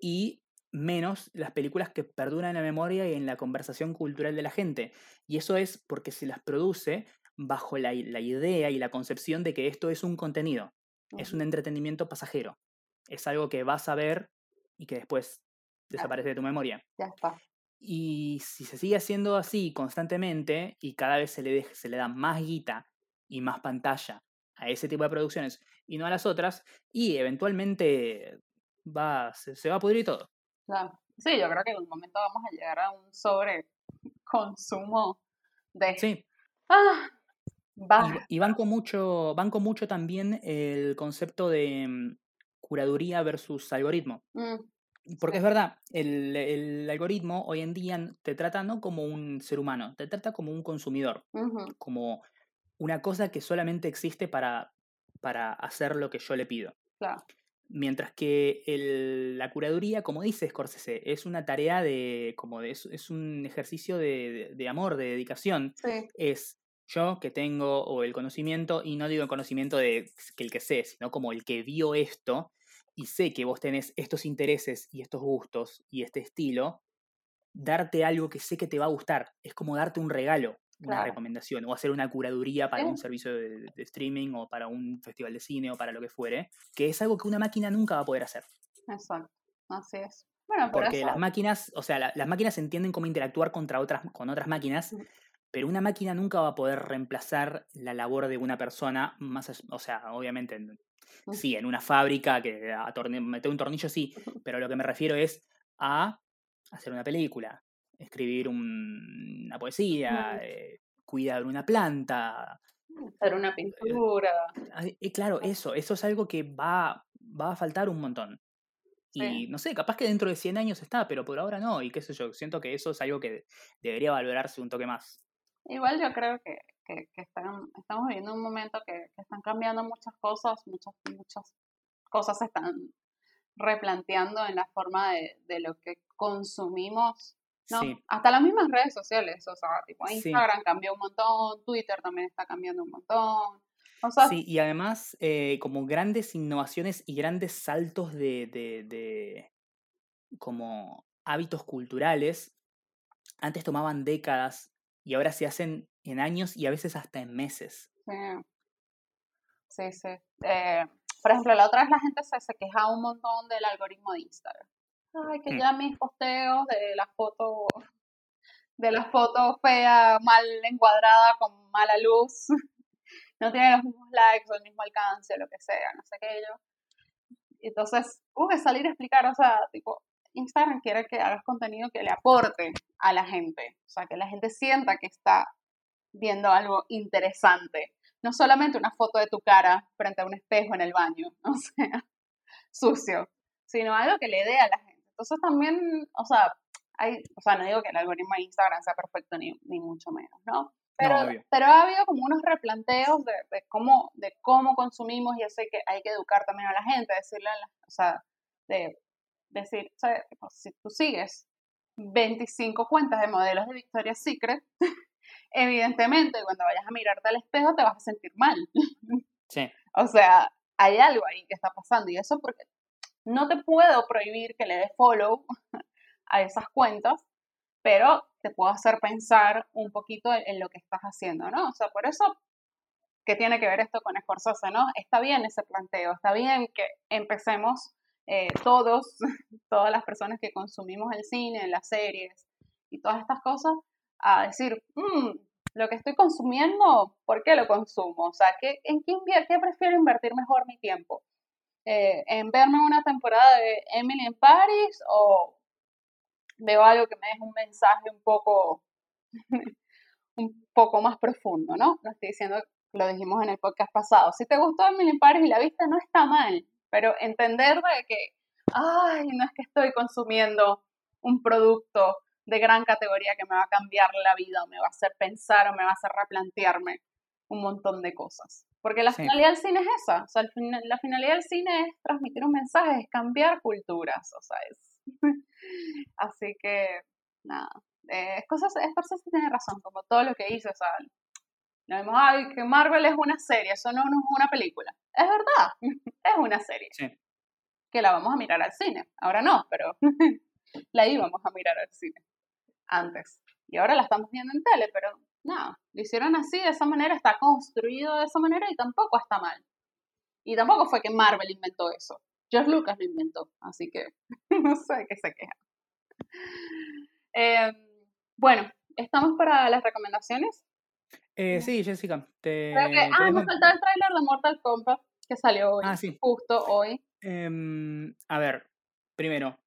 y menos las películas que perduran en la memoria y en la conversación cultural de la gente. Y eso es porque se las produce bajo la, idea y la concepción de que esto es un contenido, es un entretenimiento pasajero, es algo que vas a ver y que después desaparece de tu memoria. Ya está. Y si se sigue haciendo así constantemente y cada vez se le, se le da más guita y más pantalla a ese tipo de producciones y no a las otras, y eventualmente va, se, va a pudrir todo. Sí, yo creo que en un momento vamos a llegar a un sobreconsumo de... Sí. Ah, y, van con mucho, mucho también el concepto de mm, curaduría versus algoritmo. Mm, Porque es verdad, el, el, algoritmo hoy en día te trata no como un ser humano, te trata como un consumidor, como una cosa que solamente existe para, para hacer lo que yo le pido. Mientras que el, la curaduría, como dice Scorsese, es una tarea de, como de, es, un ejercicio de, de, amor, de dedicación. Es yo que tengo o el conocimiento, y no digo el conocimiento de que el que sé, sino como el que vio esto y sé que vos tenés estos intereses y estos gustos y este estilo, darte algo que sé que te va a gustar. Es como darte un regalo una recomendación o hacer una curaduría para un servicio de, streaming o para un festival de cine o para lo que fuere, que es algo que una máquina nunca va a poder hacer. Exacto, así es. Bueno, Porque las máquinas, o sea, las máquinas entienden cómo interactuar contra otras, con otras máquinas, pero una máquina nunca va a poder reemplazar la labor de una persona, más, o sea, obviamente, sí, en una fábrica que un tornillo sí, pero lo que me refiero es a hacer una película, escribir una poesía, eh, cuidar una planta. Hacer una eh, pintura. Claro, eso, eso es algo que va, va a faltar un montón. Y no sé, capaz que dentro de 100 años está, pero por ahora no. Y qué sé yo, siento que eso es algo que debería valorarse un toque más. Igual yo creo que, que, estamos viviendo un momento que, están cambiando muchas cosas, muchas, muchas cosas están replanteando en la forma de, de lo que consumimos. ¿No? Sí. Hasta las mismas redes sociales, o sea, tipo Sí. Instagram cambió un montón, Twitter también está cambiando un montón. O sea, Sí, y además eh, como grandes innovaciones y grandes saltos de, de, de como hábitos culturales, antes tomaban décadas y ahora se hacen en años y a veces hasta en meses. Sí, sí. sí. Eh, por ejemplo, la otra vez la gente se, se quejaba un montón del algoritmo de Instagram. Ay, que Mm. ya mis posteos de la foto, de la foto fea, mal encuadrada, con mala luz, no tienen los mismos likes o el mismo alcance, lo que sea, no sé qué yo. Entonces, hubo que salir a explicar, o sea, tipo, Instagram quiere que hagas contenido que le aporte a la gente, o sea, que la gente sienta que está viendo algo interesante. No solamente una foto de tu cara frente a un espejo en el baño, o sea, sucio, sino algo que le dé a la gente. Entonces también, o sea, hay, o sea, no digo que el algoritmo de Instagram sea perfecto ni, ni mucho menos, ¿no? Pero, pero ha habido como unos replanteos de, de cómo, de cómo consumimos y sé que hay que educar también a la gente, decirle, a la- o sea, de decir, o sea, si tú sigues 25 cuentas de modelos de Victoria's Secret, evidentemente cuando vayas a mirarte al espejo te vas a sentir mal. Sí, O sea, hay algo ahí que está pasando y eso porque no te puedo prohibir que le des follow a esas cuentas, pero te puedo hacer pensar un poquito en, lo que estás haciendo, ¿no? O sea, por eso, ¿qué tiene que ver esto con esforzarse, no? Está bien ese planteo, está bien que empecemos eh, todos, todas las personas que consumimos el cine, las series y todas estas cosas, a decir, "Mm, lo que estoy consumiendo, ¿por qué lo consumo? O sea, ¿qué, ¿en qué prefiero invertir mejor mi tiempo? Eh, ¿En verme una temporada de Emily in Paris o veo algo que me deje un mensaje un poco, un poco más profundo, ¿no? No estoy diciendo, lo dijimos en el podcast pasado. Si te gustó Emily in Paris y la viste, no está mal, pero entender de que, ay, no es que estoy consumiendo un producto de gran categoría que me va a cambiar la vida o me va a hacer pensar o me va a hacer replantearme un montón de cosas. Porque la Sí. finalidad del cine es esa, o sea, final- la finalidad del cine es transmitir un mensaje, es cambiar culturas, o sea, es... Así que, nada, eh, Scorsese, Scorsese tiene razón, como todo lo que dice, o sea, lo vemos, ay, que Marvel es una serie, eso no, no es una película. Es verdad, es una serie, sí. que la vamos a mirar al cine, ahora no, pero la íbamos a mirar al cine antes. Y ahora la estamos viendo en tele, pero nada, lo hicieron así, de esa manera, está construido de esa manera y tampoco está mal. Y tampoco fue que Marvel inventó eso. George Lucas lo inventó, así que no sé qué se queja. Eh, bueno, ¿estamos para las recomendaciones? Eh, sí, Jessica, te, Creo que, te ah, me faltaba el tráiler de Mortal Kombat que salió hoy, Ah, sí. justo hoy. Em, a ver, primero,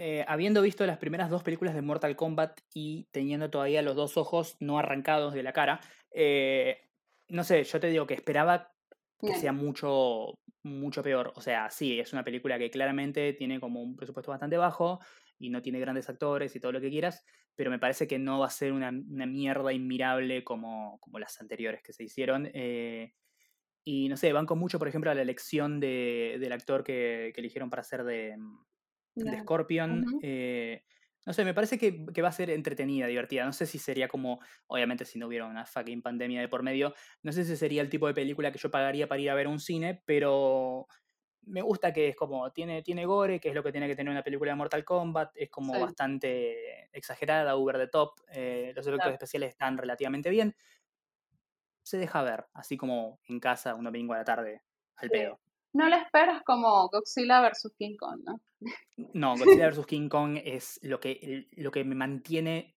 eh, habiendo visto las primeras dos películas de Mortal Kombat y teniendo todavía los dos ojos no arrancados de la cara, eh, no sé, yo te digo que esperaba que sea mucho, mucho peor. O sea, sí, es una película que claramente tiene como un presupuesto bastante bajo y no tiene grandes actores y todo lo que quieras, pero me parece que no va a ser una, una mierda inmirable como, como las anteriores que se hicieron. eh, y no sé, banco mucho, por ejemplo, a la elección de, del actor que, que eligieron para ser de, mm, de. Scorpion. Eh, no sé, me parece que, que va a ser entretenida, divertida. No sé si sería como, obviamente si no hubiera una fucking pandemia de por medio, no sé si sería el tipo de película que yo pagaría para ir a ver un cine, pero me gusta que es como, tiene, tiene gore, que es lo que tiene que tener una película de Mortal Kombat, es como Sí. bastante exagerada, over the top, eh, los efectos Claro. especiales están relativamente bien. Se deja ver, así como en casa un domingo a la tarde, al Sí. pedo. No la esperas como Godzilla versus King Kong, ¿no? No, Godzilla vs. King Kong es lo que, lo que me mantiene,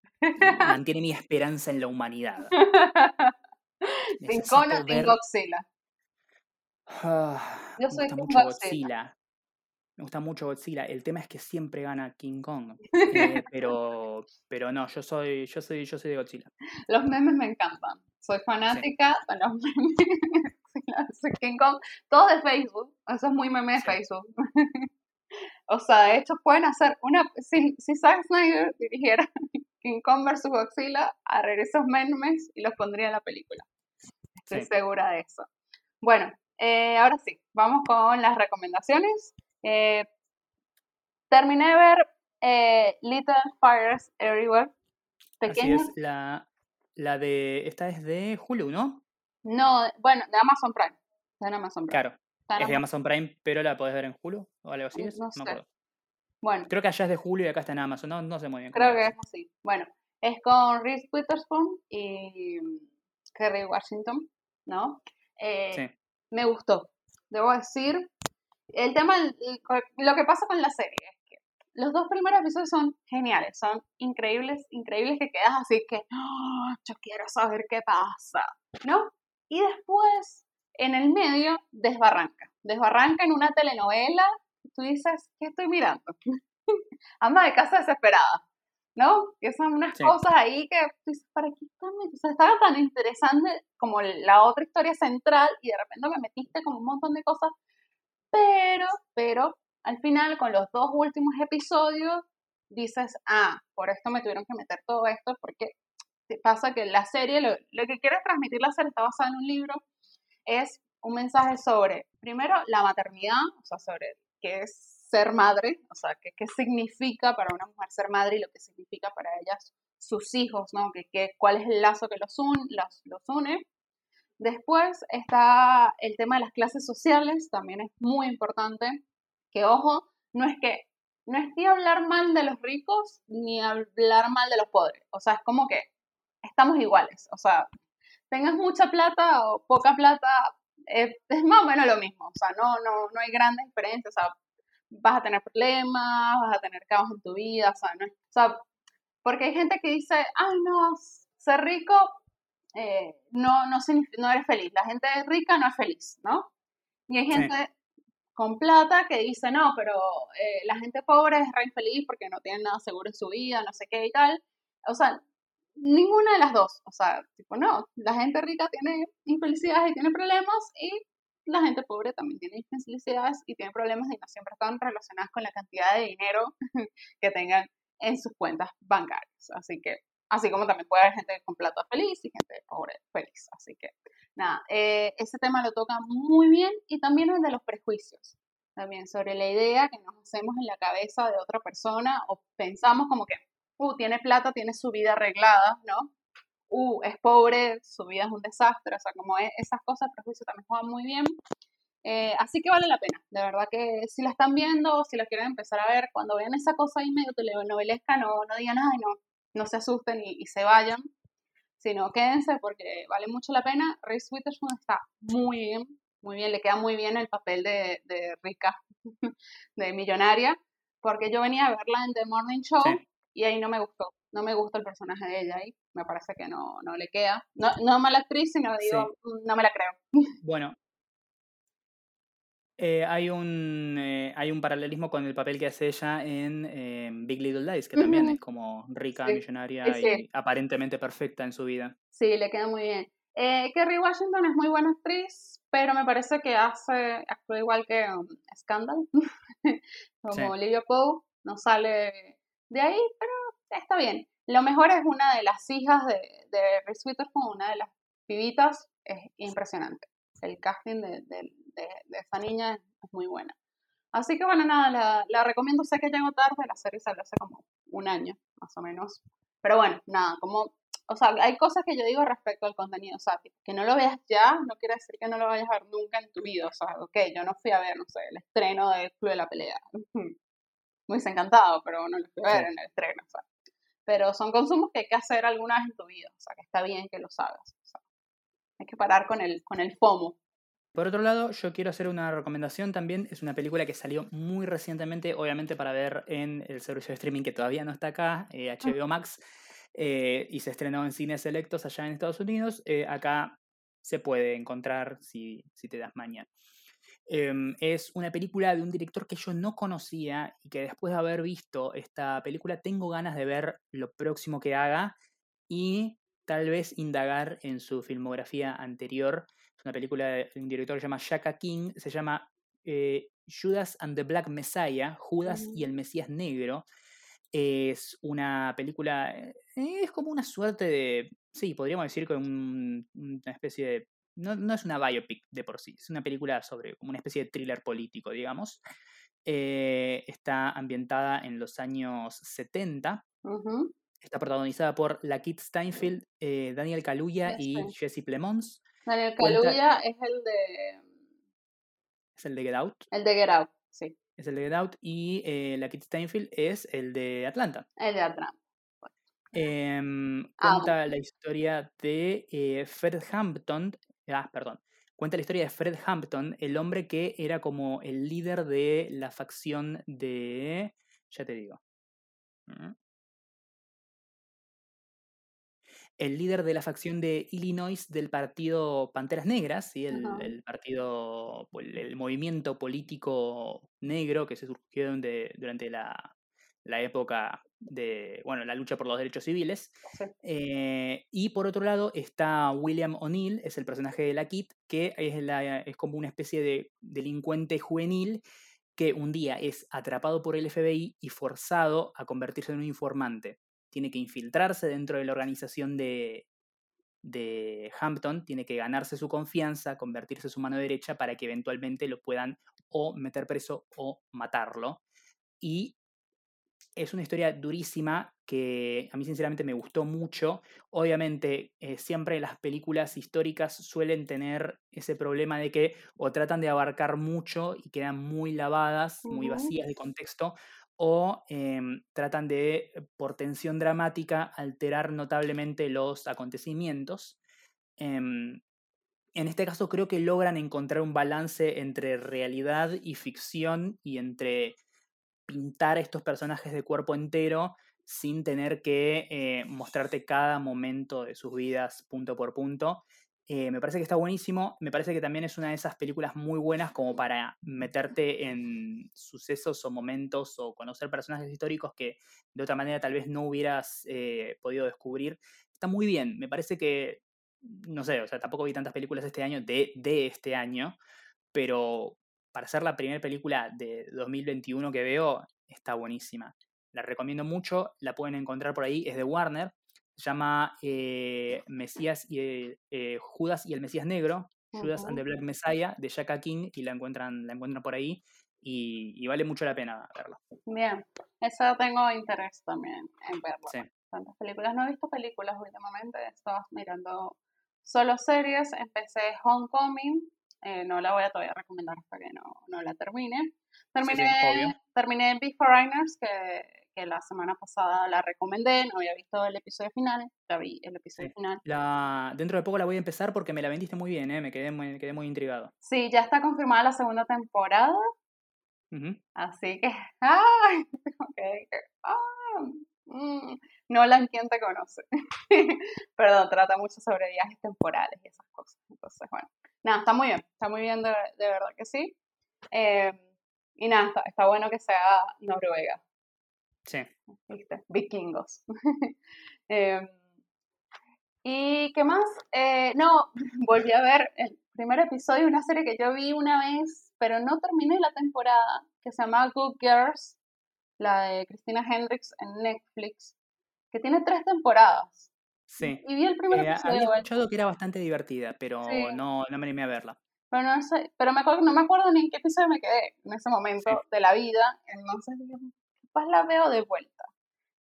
mantiene mi esperanza en la humanidad. Team Kong o ver- Godzilla. Ah, Yo me soy gusta Team mucho Godzilla. Godzilla. Me gusta mucho Godzilla. El tema es que siempre gana King Kong. Eh, pero, pero no, yo soy, yo soy, yo soy de Godzilla. Los memes me encantan. Soy fanática de los memes. King Kong. Todo de Facebook. Eso es muy meme de Sí. Facebook. o sea, de hecho pueden hacer una... Si, si Zack Snyder dirigiera King Kong vs. Godzilla, agarraría esos memes y los pondría en la película. Estoy Sí. segura de eso. Bueno, eh, ahora sí, vamos con las recomendaciones. Eh, terminé de ver eh, Little Fires Everywhere. Así es, la, la de. Esta es de Hulu, ¿no? No, bueno, de Amazon Prime. De Amazon Prime. Claro. Es de Amazon Prime, pero la podés ver en Hulu o algo así. No, sé. acuerdo. Bueno. Creo que allá es de Hulu y acá está en Amazon. No, no sé muy bien. Creo que es así. Bueno, es con Reese Witherspoon y Kerry Washington, ¿no? Eh, Sí. Me gustó. Debo decir, el tema, lo que pasa con la serie es que los dos primeros episodios son geniales, son increíbles, increíbles que quedas así que, "Ah, yo quiero saber qué pasa, ¿no? Y después, en el medio, desbarranca. Desbarranca en una telenovela, tú dices, ¿qué estoy mirando? Anda de casa desesperada, ¿no? Que son unas Sí. cosas ahí que tú dices, ¿para qué están met-?" O sea, estaba tan interesante como la otra historia central y de repente me metiste como un montón de cosas, pero, pero, al final, con los dos últimos episodios, dices, ah, por esto me tuvieron que meter todo esto, porque pasa que la serie, lo, lo que quiere transmitir la serie está basada en un libro, es un mensaje sobre, primero, la maternidad, o sea, sobre qué es ser madre, o sea, qué, qué significa para una mujer ser madre y lo que significa para ellas sus hijos, ¿no? Que, que- cuál es el lazo que los, un- los, los une. Después está el tema de las clases sociales, también es muy importante, que ojo, no es que no es ni hablar mal de los ricos ni hablar mal de los pobres, o sea, es como que estamos iguales, o sea, tengas mucha plata o poca plata, eh, es más o menos lo mismo, o sea, no, no, no hay grandes diferencias, o sea, vas a tener problemas, vas a tener caos en tu vida, o sea, no es- o sea, porque hay gente que dice, ay, no, ser rico eh, no, no, no eres feliz, la gente rica no es feliz, ¿no? Y hay Sí. gente con plata que dice, no, pero eh, la gente pobre es re infeliz porque no tiene nada seguro en su vida, no sé qué y tal. O sea, ninguna de las dos. O sea, tipo, no, la gente rica tiene infelicidades y tiene problemas y la gente pobre también tiene infelicidades y tiene problemas y no siempre están relacionadas con la cantidad de dinero que tengan en sus cuentas bancarias. Así que, así como también puede haber gente con plata feliz y gente pobre feliz. Así que, nada, eh, ese tema lo toca muy bien y también el de los prejuicios. También sobre la idea que nos hacemos en la cabeza de otra persona o pensamos como que, uh, tiene plata, tiene su vida arreglada, ¿no? Uh, es pobre, su vida es un desastre, o sea, como e- esas cosas, el prejuicio también juegan muy bien. Eh, así que vale la pena, de verdad que si la están viendo o si la quieren empezar a ver, cuando vean esa cosa ahí medio telenovelesca, no, no digan, ay, no, no se asusten y, y se vayan, sino quédense porque vale mucho la pena. Reese Witherspoon está muy bien, muy bien, le queda muy bien el papel de, de rica, de millonaria, porque yo venía a verla en The Morning Show Sí. Y ahí no me gustó, no me gusta el personaje de ella ahí, me parece que no, no le queda, no, no mala actriz, sino digo, "Mm, no me la creo. Bueno. eh, hay, un, eh, hay un paralelismo con el papel que hace ella en eh, Big Little Lies, que también es como rica, Sí, millonaria sí, sí. y aparentemente perfecta en su vida. Sí, le queda muy bien. Eh, Kerry Washington es muy buena actriz, pero me parece que hace, actúa igual que um, Scandal, como Sí. Olivia Poe, no sale de ahí, pero está bien. Lo mejor es una de las hijas de, de Reese Witherspoon, una de las pibitas, es impresionante. El casting de, de, de, esa niña es, muy buena. Así que bueno, nada, la, la recomiendo, sé que llego tarde, la serie salió hace como un año, más o menos. Pero bueno, nada, como o sea, hay cosas que yo digo respecto al contenido, o sea, que no lo veas ya no quiere decir que no lo vayas a ver nunca en tu vida, o sea, ok, yo no fui a ver, no sé, el estreno de Club de la Pelea, muy encantado, pero no lo fui a ver en el estreno, o sea, pero son consumos que hay que hacer alguna vez en tu vida, o sea, que está bien que los hagas, o sea, hay que parar con el, con el FOMO. Por otro lado, yo quiero hacer una recomendación también. Es una película que salió muy recientemente, obviamente para ver en el servicio de streaming que todavía no está acá, eh, HBO Max, eh, y se estrenó en cines selectos allá en Estados Unidos. Eh, acá se puede encontrar si, si te das mañana. Em, es una película de un director que yo no conocía y que después de haber visto esta película tengo ganas de ver lo próximo que haga y tal vez indagar en su filmografía anterior. Es una película de un director que se llama Shaka King, se llama eh, Judas and the Black Messiah, Judas y el Mesías Negro. Es una película, eh, es como una suerte de, sí, podríamos decir que un- una especie de, no, no es una biopic de por sí, es una película sobre como una especie de thriller político, digamos. Eh, está ambientada en los años 70. Está protagonizada por Lakeith Steinfeld, eh, Daniel Kaluuya y Jesse Plemons. Daniel Kaluuya es el de... Es el de Get Out. El de Get Out, sí. Es el de Get Out y eh, Lakeith Steinfeld es el de Atlanta. El de Atlanta. Em, cuenta la historia de eh, Fred Hampton, ah, perdón, cuenta la historia de Fred Hampton, el hombre que era como el líder de la facción de, ya te digo, mm. el líder de la facción de Illinois del partido Panteras Negras, ¿sí? el, partido, el, movimiento político negro que se surgió durante la, la época de bueno, la lucha por los derechos civiles. Eh, y por otro lado está William O'Neill, es el personaje de la Kit, que es, la, es como una especie de delincuente juvenil que un día es atrapado por el FBI y forzado a convertirse en un informante. Tiene que infiltrarse dentro de la organización de, de Hampton, tiene que ganarse su confianza, convertirse en su mano derecha para que eventualmente lo puedan o meter preso o matarlo. Y es una historia durísima que a mí sinceramente me gustó mucho. Obviamente, eh, siempre las películas históricas suelen tener ese problema de que o tratan de abarcar mucho y quedan muy lavadas, muy vacías de contexto, o em, tratan de, por tensión dramática, alterar notablemente los acontecimientos. Em, en este caso creo que logran encontrar un balance entre realidad y ficción y entre pintar estos personajes de cuerpo entero sin tener que eh, mostrarte cada momento de sus vidas punto por punto. Eh, me parece que está buenísimo, me parece que también es una de esas películas muy buenas como para meterte en sucesos o momentos o conocer personajes históricos que de otra manera tal vez no hubieras eh, podido descubrir. Está muy bien, me parece que, no sé, o sea, tampoco vi tantas películas este año de, de este año, pero para ser la primera película de 2021 que veo, está buenísima. La recomiendo mucho, la pueden encontrar por ahí, es de Warner, se llama eh, Mesías y, eh, Judas y el Mesías Negro, Judas and the Black Messiah, de Jacka King, y la encuentran, la encuentran por ahí, y, vale mucho la pena verla. Bien, eso tengo interés también en verlo. Sí. Tantas películas, no he visto películas últimamente, estaba mirando solo series, empecé Homecoming, eh, no la voy a todavía recomendar hasta que no, no la termine. Terminé, terminé Big Foreigners, que, que, la semana pasada la recomendé, no había visto el episodio final, ya vi el episodio final. La, dentro de poco la voy a empezar porque me la vendiste muy bien, ¿eh? me quedé muy, quedé muy intrigado. Sí, ya está confirmada la segunda temporada. Así que, ¡ay! Okay, ah, mm, Nolan, ¿quién te conoce? Perdón, trata mucho sobre viajes temporales y esas cosas. Entonces, bueno, nada, está muy bien, está muy bien, de, verdad que sí. Em, y nada, está, bueno que sea Noruega. Sí. ¿Viste? Vikingos. Em, ¿Y qué más? Eh, no, volví a ver el primer episodio de una serie que yo vi una vez, pero no terminé la temporada, que se llama Good Girls, la de Christina Hendricks en Netflix, que tiene tres temporadas. Sí. Y vi el primer eh, episodio. Había escuchado que era bastante divertida, pero no, no me animé a verla. Pero no sé, pero me acuerdo, no me acuerdo ni en qué episodio me quedé en ese momento de la vida. Entonces dije, pues la veo de vuelta.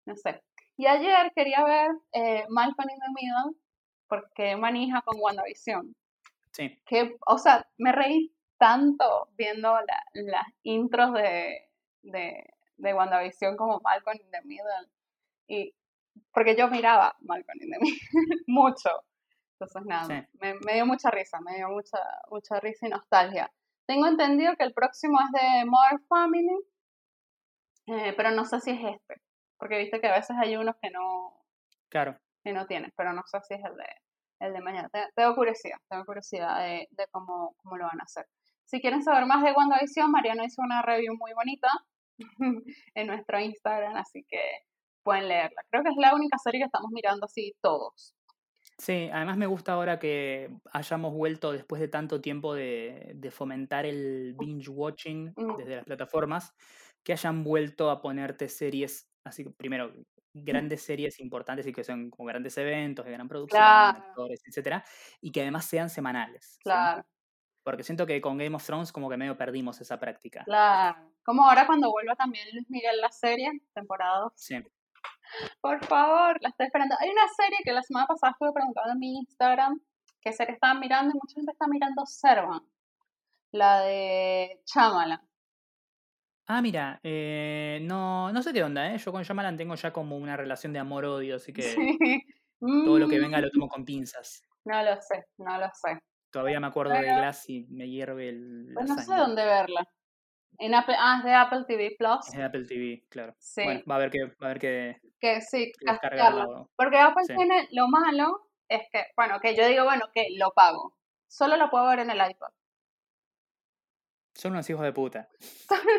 No sé. Y ayer quería ver eh, Malcolm in the Middle porque manija con WandaVision. Sí. Que, o sea, me reí tanto viendo las intros de, de, de WandaVision como Malcolm in the Middle. Y porque yo miraba Malcolm in the Middle mucho. Entonces, nada, me, dio mucha risa, me dio mucha, mucha risa y nostalgia. Tengo entendido que el próximo es de Modern Family, eh, pero no sé si es este, porque viste que a veces hay unos que no, claro. que no tienes, pero no sé si es el de, el de mañana. Tengo curiosidad, tengo curiosidad de, de cómo, cómo lo van a hacer. Si quieren saber más de WandaVision, Mariano hizo una review muy bonita en nuestro Instagram, así que pueden leerla. Creo que es la única serie que estamos mirando así todos. Sí, además me gusta ahora que hayamos vuelto después de tanto tiempo de, fomentar el binge watching desde las plataformas, que hayan vuelto a ponerte series, así primero, grandes series importantes y que son como grandes eventos de gran producción, actores, etcétera, y que además sean semanales. Claro. Porque siento que con Game of Thrones como que medio perdimos esa práctica. Claro. Como ahora cuando vuelva también Luis Miguel la serie, temporada 2. Sí. Por favor, la estoy esperando. Hay una serie que la semana pasada estuve preguntando en mi Instagram qué serie estaban mirando y mucha gente está mirando Servan, la de Chamala. Ah, mira, eh, no, no sé qué onda, ¿eh? Yo con Shyamalan tengo ya como una relación de amor-odio, así que Sí. todo lo que venga Mm, lo tomo con pinzas. No lo sé, no lo sé. Todavía me acuerdo de Glass y me hierve el, Pues no sé dónde verla. En Apple, ah, es de Apple TV Plus. Es de Apple TV, claro. Sí, Bueno, va a haber que, va a haber que, que sí, que descargarlo. Porque Apple Sí. tiene lo malo, es que, bueno, que yo digo, bueno, que lo pago. Solo lo puedo ver en el iPad. Son unos hijos de puta.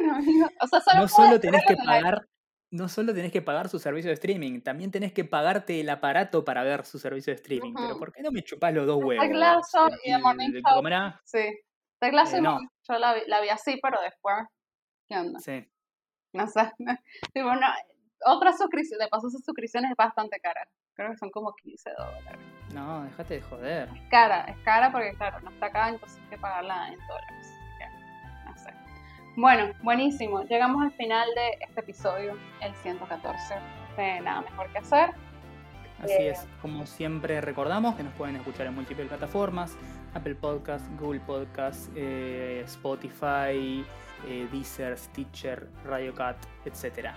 No, no, o sea, solo No solo tenés que pagar, no solo tenés que pagar su servicio de streaming, también tenés que pagarte el aparato para ver su servicio de streaming. Pero. ¿por qué no me chupás los dos huevos? Glasso y The El- Morning Show. Sí. The Glass Eh, and no. Yo la vi, la vi así, pero después, ¿qué onda? Sí. No sé. Tipo, no, otra suscripción, de paso, esa suscripción es bastante cara. Creo que son como 15 dólares. No, déjate de joder. Es cara, es cara porque, claro, no está acá, entonces hay que pagarla en dólares. No sé. Bueno, buenísimo. Llegamos al final de este episodio, el 114 de Nada Mejor que Hacer. Así Eh, es, como siempre recordamos que nos pueden escuchar en múltiples plataformas, Apple Podcast, Google Podcast, eh, Spotify, eh, Deezer, Stitcher, Radio Cat, etc.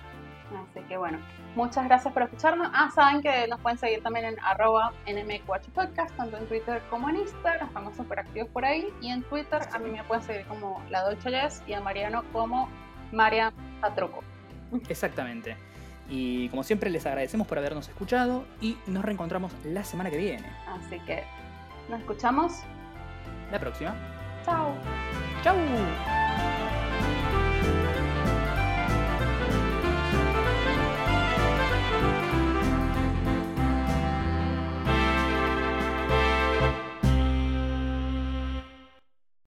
Así que bueno, muchas gracias por escucharnos. Ah, saben que nos pueden seguir también en arroba tanto en Twitter como en Instagram. Estamos súper activos por ahí. Y en Twitter a mí me pueden seguir como La Dolce Jazz y a Mariano como María Patruco. Exactamente. Y como siempre les agradecemos por habernos escuchado y nos reencontramos la semana que viene. Así que nos escuchamos. La próxima. Chao. ¡Chau!